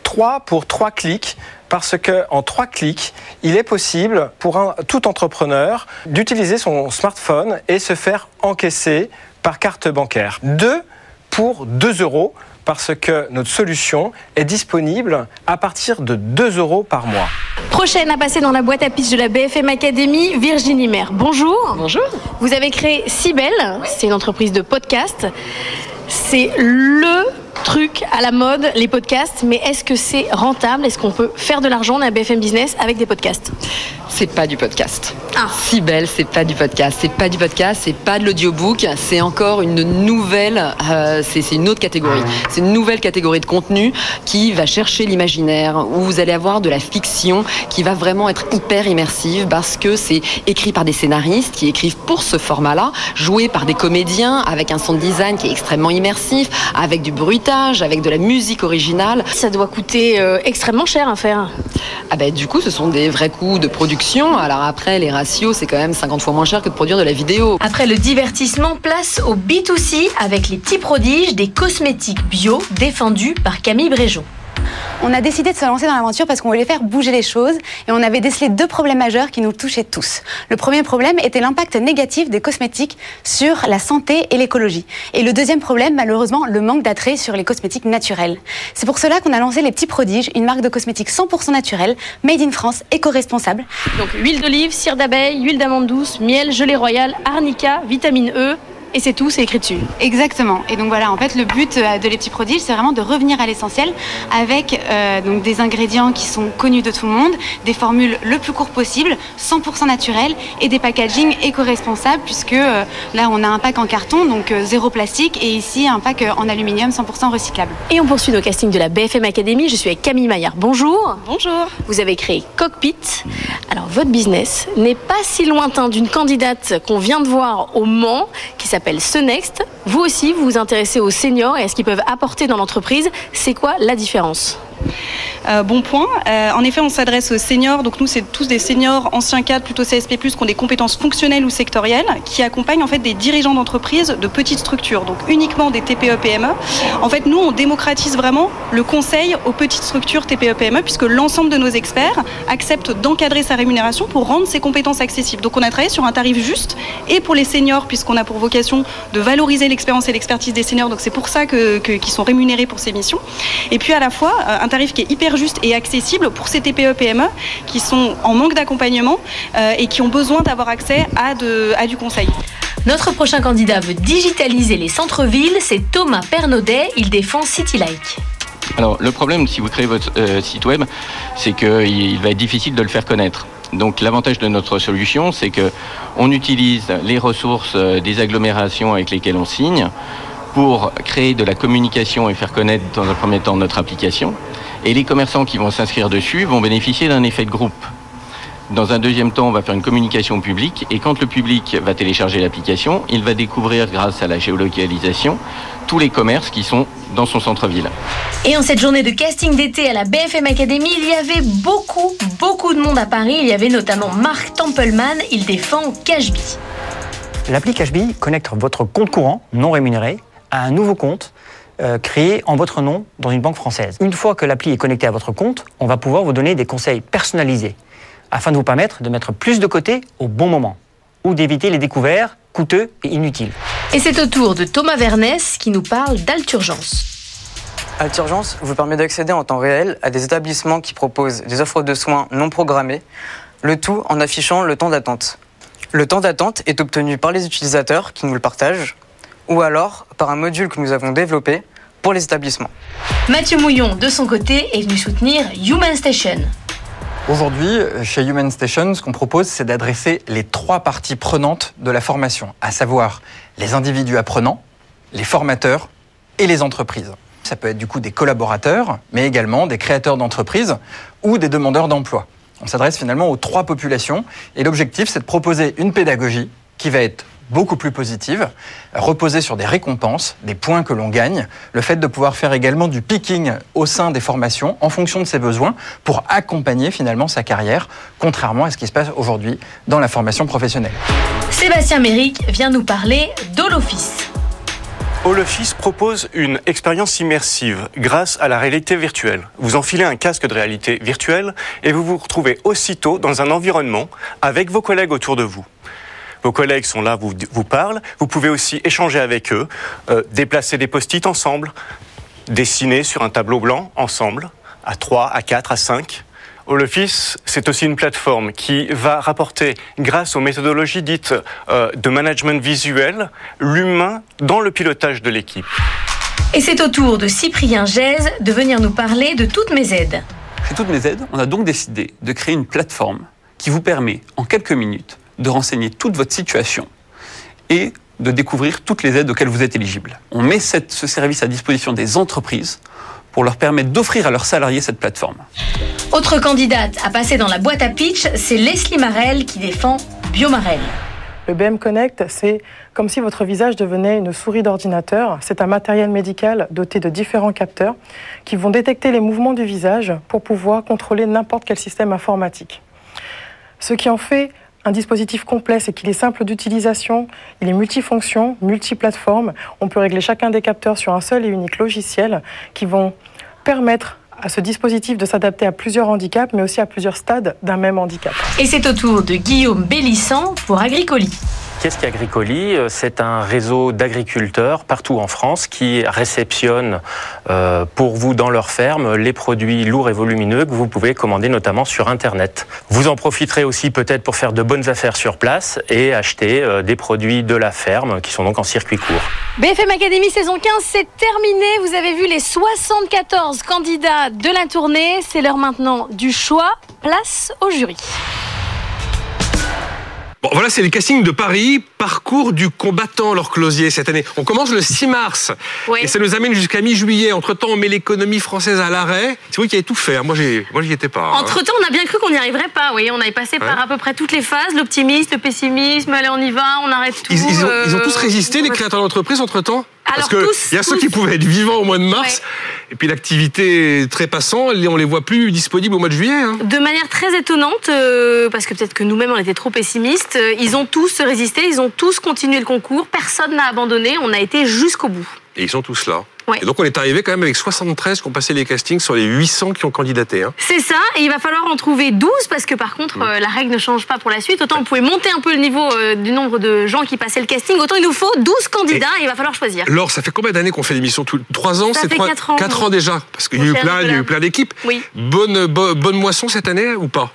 3 pour 3 clics parce que en 3 clics, il est possible pour un, tout entrepreneur d'utiliser son smartphone et se faire encaisser par carte bancaire. 2 pour 2 euros parce que notre solution est disponible à partir de 2 euros par mois. Prochaine à passer dans la boîte à pitch de la BFM Academy, Virginie Maire. Bonjour. Bonjour. Vous avez créé Cybelle, c'est une entreprise de podcast. C'est le truc à la mode, les podcasts, mais est-ce que c'est rentable? Est-ce qu'on peut faire de l'argent? Dans la BFM Business avec des podcasts C'est pas du podcast. Si belle, c'est pas du podcast. C'est pas du podcast, c'est pas de l'audiobook. C'est encore une nouvelle, euh, c'est une autre catégorie. C'est une nouvelle catégorie de contenu qui va chercher l'imaginaire, où vous allez avoir de la fiction qui va vraiment être hyper immersive parce que c'est écrit par des scénaristes qui écrivent pour ce format-là, joué par des comédiens avec un son design qui est extrêmement immersif, avec du bruitage, avec de la musique originale. Ça doit coûter euh, extrêmement cher à faire. Ah ben, du coup, ce sont des vrais coûts de production. Alors après, les ratios, c'est quand même 50 fois moins cher que de produire de la vidéo. Après le divertissement, place au B2C avec les petits prodiges des cosmétiques bio défendus par Camille Bréjon. On a décidé de se lancer dans l'aventure parce qu'on voulait faire bouger les choses et on avait décelé deux problèmes majeurs qui nous touchaient tous. Le premier problème était l'impact négatif des cosmétiques sur la santé et l'écologie. Et le deuxième problème, malheureusement, le manque d'attrait sur les cosmétiques naturels. C'est pour cela qu'on a lancé Les Petits Prodiges, une marque de cosmétiques 100% naturelle, made in France, éco-responsable. Donc huile d'olive, cire d'abeille, huile d'amande douce, miel, gelée royale, arnica, vitamine E, et c'est tout, c'est écrit dessus. Exactement. Et donc voilà, en fait, le but euh, de Les Petits Prodiges, c'est vraiment de revenir à l'essentiel avec euh, donc des ingrédients qui sont connus de tout le monde, des formules le plus court possible, 100% naturelles et des packaging éco-responsables puisque euh, là, on a un pack en carton, donc zéro plastique, et ici, un pack en aluminium 100% recyclable. Et on poursuit nos castings de la BFM Academy. Je suis avec Camille Maillard. Bonjour. Bonjour. Vous avez créé Cockpit. Alors, votre business n'est pas si lointain d'une candidate qu'on vient de voir au Mans, qui s'appelle s'appelle Ce Next. Vous aussi, vous vous intéressez aux seniors et à ce qu'ils peuvent apporter dans l'entreprise. C'est quoi la différence? Euh, bon point. Euh, en effet, on s'adresse aux seniors. Donc nous, c'est tous des seniors anciens cadres, plutôt CSP+, qui ont des compétences fonctionnelles ou sectorielles, qui accompagnent en fait des dirigeants d'entreprises de petites structures, donc uniquement des TPE-PME. En fait, nous, on démocratise vraiment le conseil aux petites structures TPE-PME, puisque l'ensemble de nos experts acceptent d'encadrer sa rémunération pour rendre ses compétences accessibles. Donc on a travaillé sur un tarif juste et pour les seniors, puisqu'on a pour vocation de valoriser l'expérience et l'expertise des seniors. Donc c'est pour ça qu'ils sont rémunérés pour ces missions. Et puis à la fois, euh, un tarif qui est hyper juste et accessible pour ces TPE-PME qui sont en manque d'accompagnement euh, et qui ont besoin d'avoir accès à, de, à du conseil. Notre prochain candidat veut digitaliser les centres-villes, c'est Thomas Pernaudet, il défend CityLike. Alors le problème si vous créez votre euh, site web, c'est qu'il va être difficile de le faire connaître. Donc l'avantage de notre solution, c'est que on utilise les ressources euh, des agglomérations avec lesquelles on signe pour créer de la communication et faire connaître dans un premier temps notre application. Et les commerçants qui vont s'inscrire dessus vont bénéficier d'un effet de groupe. Dans un deuxième temps, on va faire une communication publique et quand le public va télécharger l'application, il va découvrir grâce à la géolocalisation tous les commerces qui sont dans son centre-ville. Et en cette journée de casting d'été à la BFM Academy, il y avait beaucoup, beaucoup de monde à Paris. Il y avait notamment Marc Templeman, il défend Cashbee. L'appli Cashbee connecte votre compte courant non rémunéré à un nouveau compte euh, créé en votre nom dans une banque française. Une fois que l'appli est connectée à votre compte, on va pouvoir vous donner des conseils personnalisés afin de vous permettre de mettre plus de côté au bon moment ou d'éviter les découverts coûteux et inutiles. Et c'est au tour de Thomas Vernès qui nous parle d'Alturgence. Alturgence vous permet d'accéder en temps réel à des établissements qui proposent des offres de soins non programmées, le tout en affichant le temps d'attente. Le temps d'attente est obtenu par les utilisateurs qui nous le partagent, ou alors par un module que nous avons développé pour les établissements. Mathieu Mouillon, de son côté, est venu soutenir Human Station. Aujourd'hui, chez Human Station, ce qu'on propose, c'est d'adresser les trois parties prenantes de la formation, à savoir les individus apprenants, les formateurs et les entreprises. Ça peut être du coup des collaborateurs, mais également des créateurs d'entreprises ou des demandeurs d'emploi. On s'adresse finalement aux trois populations et l'objectif, c'est de proposer une pédagogie qui va être beaucoup plus positive, reposer sur des récompenses, des points que l'on gagne, le fait de pouvoir faire également du picking au sein des formations en fonction de ses besoins pour accompagner finalement sa carrière, contrairement à ce qui se passe aujourd'hui dans la formation professionnelle. Sébastien Méric vient nous parler d'Holoffice. Holoffice propose une expérience immersive grâce à la réalité virtuelle. Vous enfilez un casque de réalité virtuelle et vous vous retrouvez aussitôt dans un environnement avec vos collègues autour de vous. Vos collègues sont là, vous, vous parlent. Vous pouvez aussi échanger avec eux, euh, déplacer des post-it ensemble, dessiner sur un tableau blanc ensemble, à 3, à 4, à 5. Holophis, c'est aussi une plateforme qui va rapporter, grâce aux méthodologies dites euh, de management visuel, l'humain dans le pilotage de l'équipe. Et c'est au tour de Cyprien Gèze de venir nous parler de toutes mes aides. Chez Toutes mes aides, on a donc décidé de créer une plateforme qui vous permet, en quelques minutes, de renseigner toute votre situation et de découvrir toutes les aides auxquelles vous êtes éligible. On met cette, ce service à disposition des entreprises pour leur permettre d'offrir à leurs salariés cette plateforme. Autre candidate à passer dans la boîte à pitch, c'est Leslie Marel qui défend Biomarel. Le BM Connect, c'est comme si votre visage devenait une souris d'ordinateur. C'est un matériel médical doté de différents capteurs qui vont détecter les mouvements du visage pour pouvoir contrôler n'importe quel système informatique. Ce qui en fait un dispositif complet, c'est qu'il est simple d'utilisation, il est multifonction, multiplateforme. On peut régler chacun des capteurs sur un seul et unique logiciel qui vont permettre à ce dispositif de s'adapter à plusieurs handicaps, mais aussi à plusieurs stades d'un même handicap. Et c'est au tour de Guillaume Bélissant pour Agricoli. Qu'est-ce qu'Agricoli C'est un réseau d'agriculteurs partout en France qui réceptionne euh, pour vous dans leur ferme les produits lourds et volumineux que vous pouvez commander notamment sur Internet. Vous en profiterez aussi peut-être pour faire de bonnes affaires sur place et acheter euh, des produits de la ferme qui sont donc en circuit court. BFM Academy saison 15, c'est terminé. Vous avez vu les 74 candidats de la tournée. C'est l'heure maintenant du choix. Place au jury. Bon, voilà, c'est le casting de Paris, parcours du combattant, leur closier cette année. On commence le 6 mars. Et ça nous amène jusqu'à mi-juillet. Entre-temps, on met l'économie française à l'arrêt. C'est vous qui avez tout fait. Moi, j'ai, moi, j'y étais pas. Hein. Entre-temps, on a bien cru qu'on n'y arriverait pas. Oui, on avait passé par à peu près toutes les phases. L'optimisme, le pessimisme, allez, on y va, on arrête tout. Ils, ont, tous résisté, les créateurs d'entreprise, entre-temps? Parce qu'il y a ceux qui pouvaient être vivants au mois de mars, et puis l'activité très passant, on les voit plus disponibles au mois de juillet. Hein. De manière très étonnante, euh, parce que peut-être que nous-mêmes on était trop pessimistes, euh, ils ont tous résisté, ils ont tous continué le concours, personne n'a abandonné, on a été jusqu'au bout. Et ils sont tous là. Et donc on est arrivé quand même avec 73 qui ont passé les castings sur les 800 qui ont candidaté. Hein. C'est ça, et il va falloir en trouver 12 parce que par contre euh, la règle ne change pas pour la suite. Autant vous pouvez monter un peu le niveau euh, du nombre de gens qui passaient le casting, autant il nous faut 12 candidats et, il va falloir choisir. Laure, ça fait combien d'années qu'on fait l'émission 3 ans Ça fait 4 ans. 4 ans déjà, parce qu'il y a eu plein, il y a eu plein d'équipes. Oui. Bonne, bonne moisson cette année ou pas?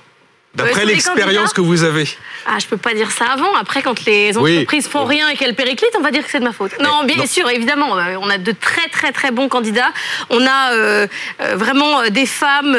D'après l'expérience que vous avez. Ah, je peux pas dire ça avant. Après, quand les entreprises font rien et qu'elles périclitent, on va dire que c'est de ma faute. Non, bien sûr, évidemment, euh, on a de très très très bons candidats. On a euh, euh, vraiment des femmes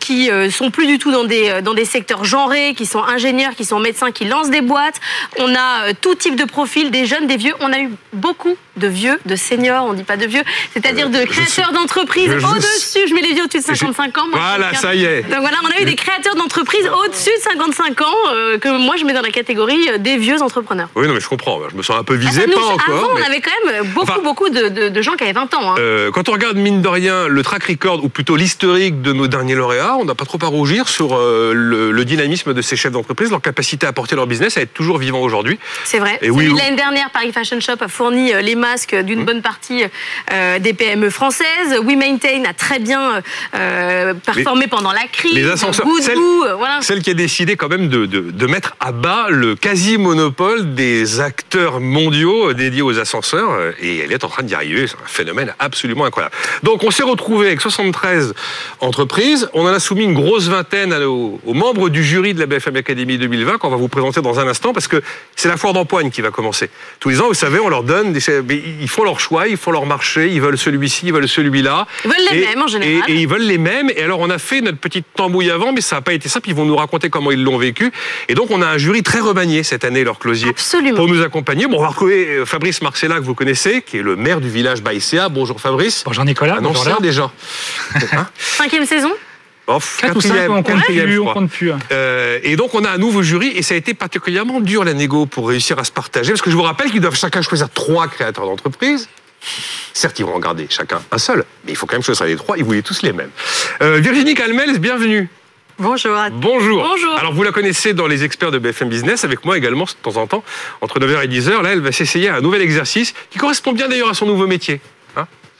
qui sont plus du tout dans des dans des secteurs genrés, qui sont ingénieurs, qui sont médecins, qui lancent des boîtes. On a tout type de profil, des jeunes, des vieux. On a eu beaucoup de vieux, de seniors, on dit pas de vieux, c'est-à-dire de créateurs d'entreprises au-dessus. Je mets les vieux au-dessus de 55 ans. voilà, ça y est. Donc voilà, on a eu des créateurs d'entreprises au-dessus de 55 ans euh, que moi je mets dans la catégorie euh, des vieux entrepreneurs. Oui, non, mais je comprends. Je me sens un peu visé, ah, pas encore. Avant, on avait quand même beaucoup, beaucoup de, gens qui avaient 20 ans. Hein. Euh, quand on regarde, mine de rien, le track record, ou plutôt l'historique de nos derniers lauréats, on n'a pas trop à rougir sur le, dynamisme de ces chefs d'entreprise, leur capacité à porter leur business, à être toujours vivants aujourd'hui. C'est vrai. Et oui, L'année dernière, Paris Fashion Shop a fourni les masques d'une mmh. bonne partie des PME françaises. We Maintain a très bien performé pendant la crise. Les ascenseurs. voilà. celle qui a décidé quand même de, de, mettre à bas le quasi-monopole des acteurs mondiaux dédiés aux ascenseurs. Et elle est en train d'y arriver. C'est un phénomène absolument incroyable. Donc on s'est retrouvé avec 73 entreprises. On en a soumis une grosse vingtaine aux, membres du jury de la BFM Academy 2020 qu'on va vous présenter dans un instant parce que c'est la foire d'empoigne qui va commencer. Tous les ans, vous savez, on leur donne, des, ils font leur choix, ils font leur marché, ils veulent celui-ci, ils veulent celui-là. Ils veulent les mêmes en général. Et, et, ils veulent les mêmes. Et alors on a fait notre petite tambouille avant, mais ça n'a pas été simple. Ils vont nous raconter comment ils l'ont vécu. Et donc, on a un jury très remanié cette année, leur closier, Absolument. pour nous accompagner. Bon, on va retrouver euh, Fabrice Marcella, que vous connaissez, qui est le maire du village Baïséa. Bonjour Fabrice. Bonjour Nicolas. Un ancien déjà. Hein Cinquième saison Off, 4 ou 5, on compte plus, on compte plus. Euh, et donc on a un nouveau jury et ça a été particulièrement dur la négo pour réussir à se partager parce que je vous rappelle qu'ils doivent chacun choisir trois créateurs d'entreprise. Certes, ils vont en garder chacun un seul, mais il faut quand même choisir les trois. Ils voulaient tous les mêmes. Euh, Virginie Calmels, bienvenue. Bonjour. Bonjour. Bonjour. Alors vous la connaissez dans les experts de BFM Business, avec moi également de temps en temps, entre 9h et 10h. Là, elle va s'essayer à un nouvel exercice qui correspond bien d'ailleurs à son nouveau métier.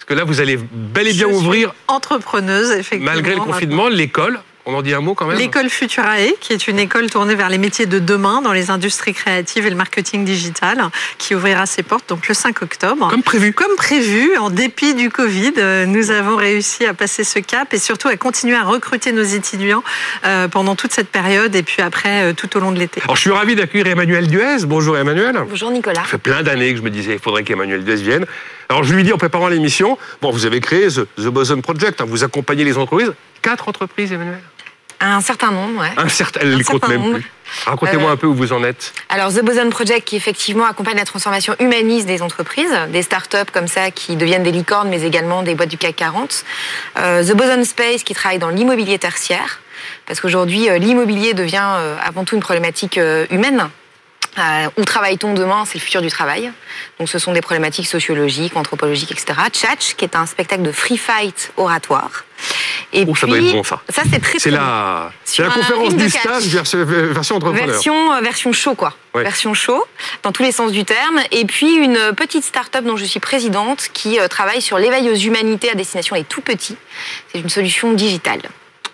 Parce que là, vous allez bel et bien ouvrir... entrepreneuse, effectivement. Malgré le confinement, l'école. On en dit un mot quand même L'école Futurae, qui est une école tournée vers les métiers de demain dans les industries créatives et le marketing digital, qui ouvrira ses portes donc le 5 octobre. Comme prévu. Comme prévu, en dépit du Covid, euh, nous avons réussi à passer ce cap et surtout à continuer à recruter nos étudiants euh, pendant toute cette période et puis après euh, tout au long de l'été. Alors je suis ravi d'accueillir Emmanuel Duez. Bonjour Emmanuel. Bonjour Nicolas. Ça fait plein d'années que je me disais qu'il faudrait qu'Emmanuel Duez vienne. Alors je lui dis en préparant l'émission, bon vous avez créé The, The Boson Project, hein, vous accompagnez les entreprises. Quatre entreprises Emmanuel un certain nombre, ouais. Un certain, elle ne les compte même plus. Racontez-moi euh, un peu où vous en êtes. Alors, The Boson Project, qui effectivement accompagne la transformation humaniste des entreprises, des startups comme ça qui deviennent des licornes, mais également des boîtes du CAC 40. Euh, The Boson Space, qui travaille dans l'immobilier tertiaire, parce qu'aujourd'hui, euh, l'immobilier devient avant tout une problématique humaine Euh, où travaille-t-on demain C'est le futur du travail. Donc, ce sont des problématiques sociologiques, anthropologiques, etc. Tchatch, qui est un spectacle de free fight oratoire. Et oh, ça doit être bon, ça. Ça, c'est très, C'est la, c'est la conférence du stage version, version entrepreneur. Version, euh, version show, quoi. Ouais. Version show, dans tous les sens du terme. Et puis, une petite start-up dont je suis présidente qui euh, travaille sur l'éveil aux humanités à destination des tout petits. C'est une solution digitale.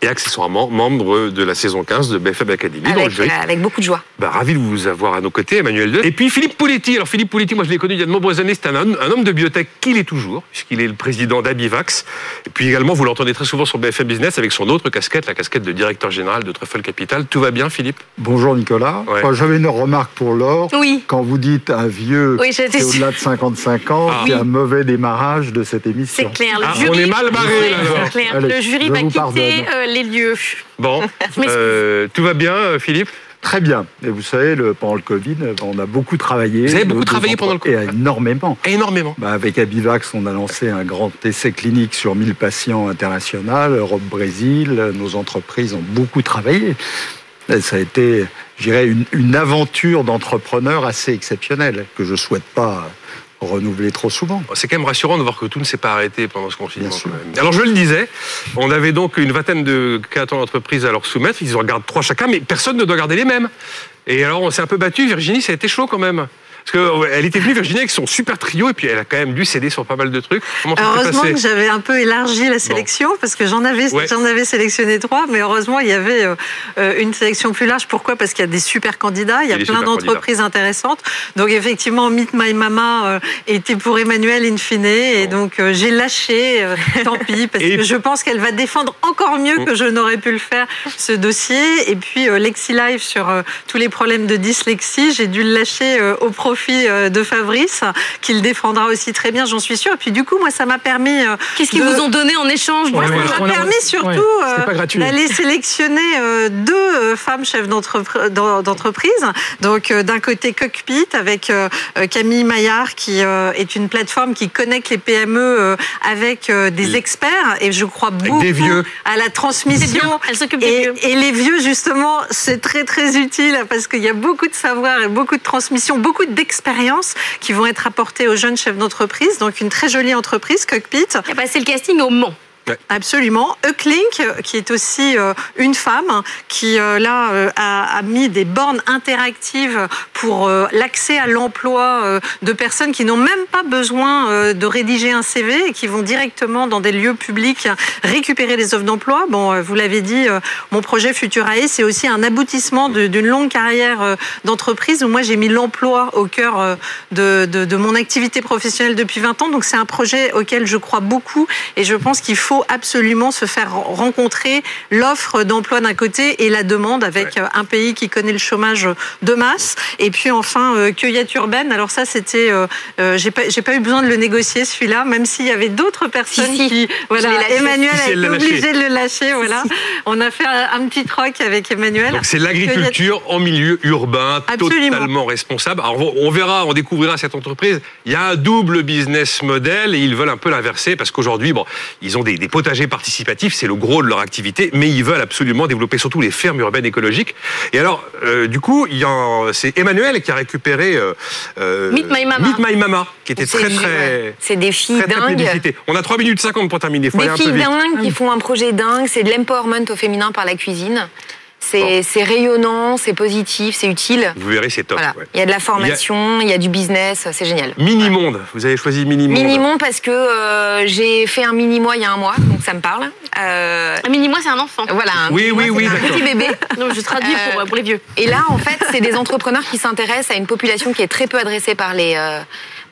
Et accessoirement, membre de la saison 15 de BFM Academy dans le Avec, jury. euh, avec beaucoup de joie. Bah, ravi de vous avoir à nos côtés, Emmanuel Deux. Et puis Philippe Pouletti. Alors Philippe Pouletti, moi je l'ai connu il y a de nombreuses années. C'est un, homme- un homme de biotech qu'il est toujours, puisqu'il est le président d'Abivax. Et puis également, vous l'entendez très souvent sur BFM Business avec son autre casquette, la casquette de directeur général de Truffle Capital. Tout va bien, Philippe? Bonjour Nicolas. Ouais. J'avais une remarque pour Laure. Oui. Quand vous dites un vieux Oui, c'est au-delà de 55 ans, Ah. c'est Oui. un mauvais démarrage de cette émission. C'est clair. Le Ah, jury, on est mal barré, Oui, là, alors. c'est clair. Allez, le jury va quitter euh, les lieux. Bon, euh, tout va bien, euh, Philippe? Très bien. Et vous savez, le, pendant le Covid, on a beaucoup travaillé. Vous avez beaucoup travaillé pendant le Covid Et énormément. Énormément. Bah, avec Abivax, on a lancé un grand essai clinique sur 1000 patients international, Europe-Brésil. Nos entreprises ont beaucoup travaillé. Et ça a été, je dirais, une, une aventure d'entrepreneur assez exceptionnelle que je souhaite pas renouveler trop souvent. C'est quand même rassurant de voir que tout ne s'est pas arrêté pendant ce confinement. Alors je le disais, on avait donc une vingtaine de créateurs d'entreprises à leur soumettre. Ils en regardent trois chacun, mais personne ne doit garder les mêmes. Et alors on s'est un peu battu. Virginie, ça a été chaud quand même. Parce qu'elle était venue, Virginie, avec son super trio, et puis elle a quand même dû céder sur pas mal de trucs. Comment Heureusement que j'avais un peu élargi la sélection parce que j'en avais, Ouais. j'en avais sélectionné trois, mais heureusement il y avait euh, euh, une sélection plus large. Pourquoi? Parce qu'il y a des super candidats, il y a Il y a des plein d'entreprises intéressantes. Donc effectivement, Meet My Mama euh, était pour Emmanuel in fine, et donc j'ai lâché. tant pis, parce Et- que je pense qu'elle va défendre encore mieux que je n'aurais pu le faire ce dossier. Et puis euh, LexiLife sur tous les problèmes de dyslexie, j'ai dû le lâcher au profit euh, de Fabrice, qui le défendra aussi très bien, j'en suis sûre. Et puis du coup, moi, ça m'a permis. euh, Qu'est-ce qu'ils de- vous ont donné en échange Moi, coup ça m'a permis surtout Ouais, euh, c'était pas gratuit. d'aller sélectionner euh, deux femmes chefs d'entreprise. Donc euh, d'un côté Cockpit avec Camille Maillard qui euh, est une plateforme qui connecte les PME euh, avec euh, des experts et je crois beaucoup des vieux. à la transmission. Elle s'occupe des et, vieux. et les vieux justement c'est très très utile parce qu'il y a beaucoup de savoir et beaucoup de transmission, beaucoup d'expériences qui vont être apportées aux jeunes chefs d'entreprise. Donc une très jolie entreprise Cockpit. Et bah, c'est le casting au Mans. Absolument. Euclink, qui est aussi euh, une femme, qui euh, là euh, a, mis des bornes interactives pour l'accès à l'emploi de personnes qui n'ont même pas besoin de rédiger un CV et qui vont directement dans des lieux publics récupérer les offres d'emploi. Bon, vous l'avez dit, mon projet Futurae, c'est aussi un aboutissement d'une longue carrière d'entreprise où moi j'ai mis l'emploi au cœur de mon activité professionnelle depuis 20 ans. Donc c'est un projet auquel je crois beaucoup et je pense qu'il faut absolument se faire rencontrer l'offre d'emploi d'un côté et la demande avec euh, un pays qui connaît le chômage de masse. Et puis enfin, euh, cueillette urbaine. Alors ça, c'était, euh, euh, j'ai pas, j'ai pas eu besoin de le négocier celui-là, même s'il y avait d'autres personnes Si, si. qui, voilà. Emmanuel Si, si, a été obligé de le lâcher. Voilà, on a fait un, un petit troc avec Emmanuel. Donc c'est l'agriculture en milieu urbain, Absolument. totalement responsable. Alors on on verra, on découvrira cette entreprise. Il y a un double business model et ils veulent un peu l'inverser parce qu'aujourd'hui, bon, ils ont des, des potagers participatifs, c'est le gros de leur activité, mais ils veulent absolument développer surtout les fermes urbaines écologiques. Et alors, euh, du coup, il y a- c'est Emmanuel qui a récupéré euh, euh, Meet My Mama. Meet My Mama, qui était très très. C'est des filles très, dingues. On a 3 minutes 50 pour terminer. Faut Des aller un peu filles vite. dingues qui font un projet dingue, c'est de l'empowerment au féminin par la cuisine. C'est rayonnant, c'est positif, c'est utile. Vous verrez, c'est top. Voilà. ouais. Il y a de la formation, il y a du business, c'est génial. Mini-monde, vous avez choisi Mini-monde. Mini-monde parce que euh, j'ai fait un mini-mois il y a un mois, donc ça me parle. Euh, Un mini-moi, c'est un enfant. Voilà. un Oui, mini-mois, oui, oui, Un petit bébé. Non, je traduis pour, Euh, pour les vieux. Et là, en fait, c'est des entrepreneurs qui s'intéressent à une population qui est très peu adressée par les, euh,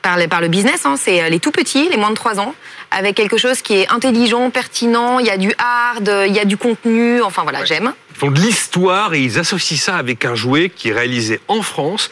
par le business. hein. C'est les tout petits, les moins de 3 ans, avec quelque chose qui est intelligent, pertinent. Il y a du hard, il y a du contenu. Enfin voilà, j'aime. Ils font de l'histoire et ils associent ça avec un jouet qui est réalisé en France,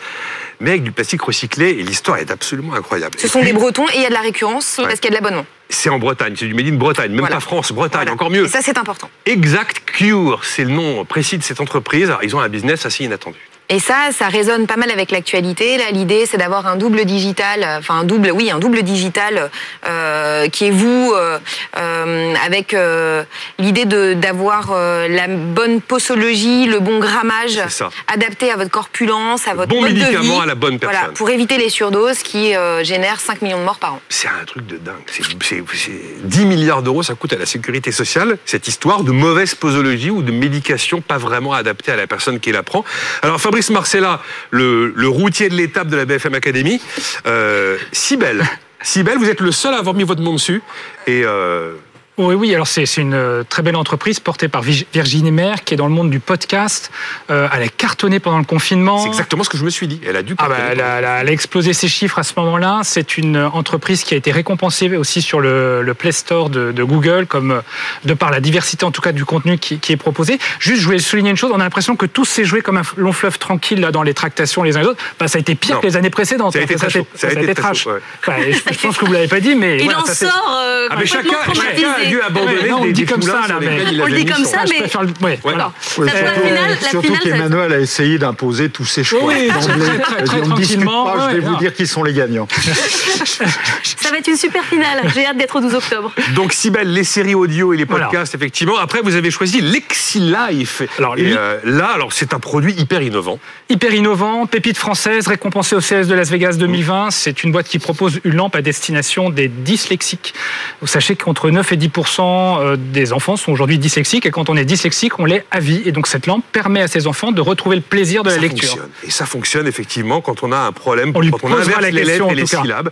mais avec du plastique recyclé. Et l'histoire est absolument incroyable. Ce Et sont puis, des Bretons et il y a de la récurrence parce qu'il y a de l'abonnement. C'est en Bretagne, c'est du Made in Bretagne, même Voilà. pas France, Bretagne, Voilà. encore mieux. Et ça, c'est important. Exact Cure, c'est le nom précis de cette entreprise. Alors, ils ont un business assez inattendu. Et ça, ça résonne pas mal avec l'actualité. Là, l'idée, c'est d'avoir un double digital, enfin un double, oui, un double digital euh, qui est vous, euh, euh, avec euh, l'idée de d'avoir euh, la bonne posologie, le bon grammage, adapté à votre corpulence, à votre Bon mode de médicament vie. à la bonne Voilà, personne. pour éviter les surdoses qui euh, génèrent 5 millions de morts par an. C'est un truc de dingue. C'est- C'est c'est 10 milliards d'euros, ça coûte à la sécurité sociale, cette histoire de mauvaise posologie ou de médication pas vraiment adaptée à la personne qui la prend. Alors Fabrice Marcella, le, routier de l'étape de la BFM Academy, euh, Cybelle. Cybelle, vous êtes le seul à avoir mis votre nom dessus. Et euh, Oui, oui, alors c'est une euh, très belle entreprise portée par Virginie Maire qui est dans le monde du podcast. Euh, elle a cartonné pendant le confinement. c'est exactement ce que je me suis dit. Elle a dû Ah bah, elle, a, elle a- elle a explosé ses chiffres à ce moment-là. C'est une entreprise qui a été récompensée aussi sur le, le Play Store de, de Google, comme euh, de par la diversité en tout cas du contenu qui, qui est proposé. Juste, je voulais souligner une chose. On a l'impression que tout s'est joué comme un long fleuve tranquille là, dans les tractations les uns les autres. Bah, ça a été pire Non. que les années précédentes. Ça a été très chaud. Ça, a été très trash. chaud, ouais. Ouais, je, je pense que vous l'avez pas dit, mais Il voilà, en sort euh, Ah, mais chacun, dû abandonner non, on des, le dit des comme ça, là, mais- On le avait dit comme ça, je mais- préfère le- ouais, voilà. Oui, Ça, pour la surtout finale, la surtout qu'Emmanuel a essayé d'imposer tous ses choix. Oui, très, très, tranquillement, pas, je vais vous dire qui sont les gagnants. Ça va être une super finale. J'ai hâte d'être au 12 octobre. Donc, Cybelle, les séries audio et les Voilà. podcasts, effectivement. Après, vous avez choisi LexiLife. Alors, et lui- euh, là, alors c'est un produit hyper innovant. Hyper innovant, pépite française, récompensée au CS de Las Vegas 2020. C'est une boîte qui propose une lampe à destination des dyslexiques. Vous sachez qu'entre 9 et 10 euh, des enfants sont aujourd'hui dyslexiques et quand on est dyslexique, on l'est à vie. Et donc cette lampe permet à ces enfants de retrouver le plaisir de la lecture. fonctionne. Et ça fonctionne effectivement quand on a un problème, On lui quand on inverse la les lettres et les cas. syllabes.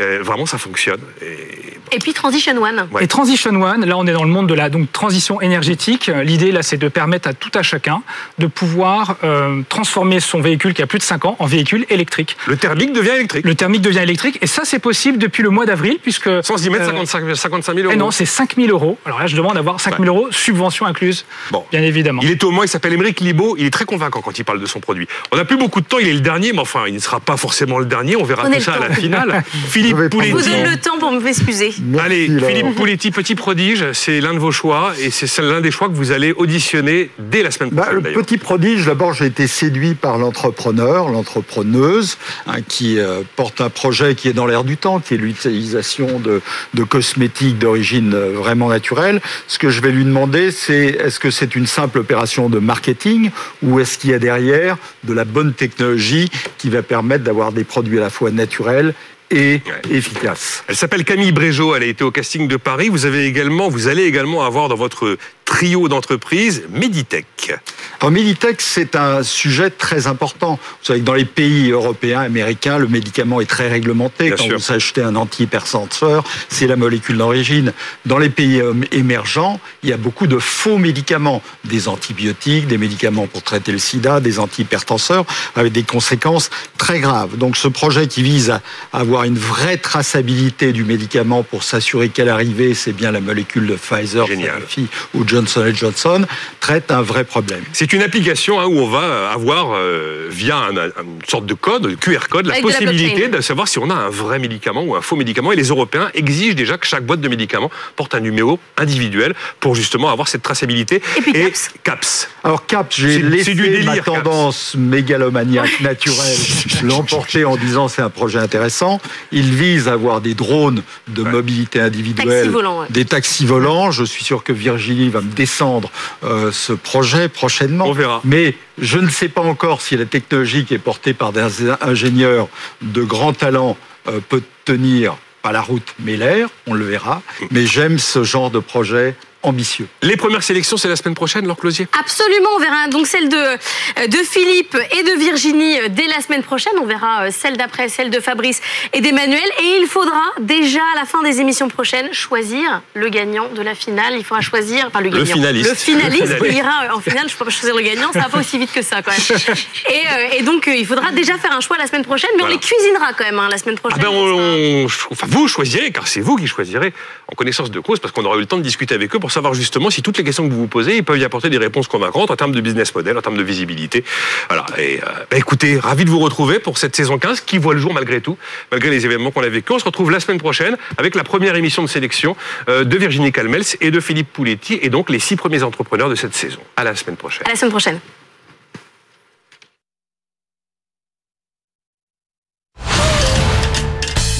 Euh, vraiment, ça fonctionne. Et Et puis Transition One. Ouais. Et Transition One, là on est dans le monde de la donc, transition énergétique. L'idée là c'est de permettre à tout à chacun de pouvoir euh, transformer son véhicule qui a plus de 5 ans en véhicule électrique. le thermique devient électrique. Le thermique devient électrique et ça c'est possible depuis le mois d'avril puisque... Sans y mettre euh, 55, 55 000 euros. Non, c'est 5 000 euros. Alors là, je demande d'avoir 5 000 euros, subvention incluse, Bon. bien évidemment. Il est au Mans, il s'appelle Émeric Libaud, il est très convaincant quand il parle de son produit. On n'a plus beaucoup de temps, il est le dernier, mais enfin, il ne sera pas forcément le dernier, on verra tout ça à la finale. Philippe Je vous Pouletti. donne le temps pour m'excuser. Merci, Allez. Philippe Pouletti, petit prodige, c'est l'un de vos choix et c'est l'un des choix que vous allez auditionner dès la semaine Bah, prochaine. le petit prodige, d'abord, j'ai été séduit par l'entrepreneur, l'entrepreneuse, hein, qui euh, porte un projet qui est dans l'air du temps, qui est l'utilisation de, de cosmétiques d'origine euh, vraiment naturelle. Ce que je vais lui demander, c'est est-ce que c'est une simple opération de marketing ou est-ce qu'il y a derrière de la bonne technologie qui va permettre d'avoir des produits à la fois naturels et efficaces? Elle s'appelle Camille Brégeot, elle a été au casting de Paris. Vous avez également, vous allez également avoir dans votre trio d'entreprises Meditech. En Meditech, c'est un sujet très important. Vous savez que dans les pays européens, américains, le médicament est très réglementé. Bien Quand sûr. vous achetez un antihypertenseur, c'est la molécule d'origine. Dans les pays euh, émergents, il y a beaucoup de faux médicaments, des antibiotiques, des médicaments pour traiter le sida, des antihypertenseurs, avec des conséquences très graves. Donc ce projet qui vise à avoir une vraie traçabilité du médicament pour s'assurer qu'à l'arrivée, c'est bien la molécule de Pfizer. Sanofi ou Johnson Johnson, traite un vrai problème. C'est une application hein, où on va avoir, euh, via un- un- une sorte de code, de QR code, la Avec de la possibilité de savoir si on a un vrai médicament ou un faux médicament. Et les Européens exigent déjà que chaque boîte de médicaments porte un numéro individuel pour justement avoir cette traçabilité. Et puis CAPS. CAPS. Alors Cap, j'ai laissé du délire, ma Caps. tendance mégalomaniaque naturelle l'emporter en disant c'est un projet intéressant. Il vise à avoir des drones de mobilité individuelle, Taxi volant, ouais. des taxis volants. Je suis sûr que Virginie va me descendre euh, ce projet prochainement. On verra. Mais je ne sais pas encore si la technologie qui est portée par des ingénieurs de grand talent euh, peut tenir pas la route mais l'air. On le verra. Mais j'aime ce genre de projet ambitieux. Les premières sélections, c'est la semaine prochaine, Laure Closier? Absolument, on verra donc celle de, euh, de Philippe et de Virginie euh, dès la semaine prochaine. On verra euh, celle d'après, celle de Fabrice et d'Emmanuel. Et il faudra déjà à la fin des émissions prochaines choisir le gagnant de la finale. Il faudra choisir, enfin le Le gagnant, finaliste. le finaliste Le finaliste. qui ira en finale. Je ne peux pas choisir le gagnant, ça va pas aussi vite que ça quand même. Et, et donc il faudra déjà faire un choix la semaine prochaine, mais Voilà. on les cuisinera quand même hein, la semaine Ah prochaine. ben on, on- enfin, vous choisirez, car c'est vous qui choisirez en connaissance de cause, parce qu'on aura eu le temps de discuter avec eux pour savoir justement si toutes les questions que vous vous posez, ils peuvent y apporter des réponses convaincantes en termes de business model, en termes de visibilité. Voilà. Et euh, bah, écoutez, ravi de vous retrouver pour cette saison 15 qui voit le jour malgré tout, malgré les événements qu'on a vécu. On se retrouve la semaine prochaine avec la première émission de sélection euh, de Virginie Calmels et de Philippe Pouletti et donc les six premiers entrepreneurs de cette saison. À la semaine prochaine. À la semaine prochaine.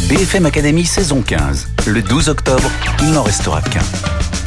BFM Academy saison 15. Le 12 octobre, il n'en restera qu'un.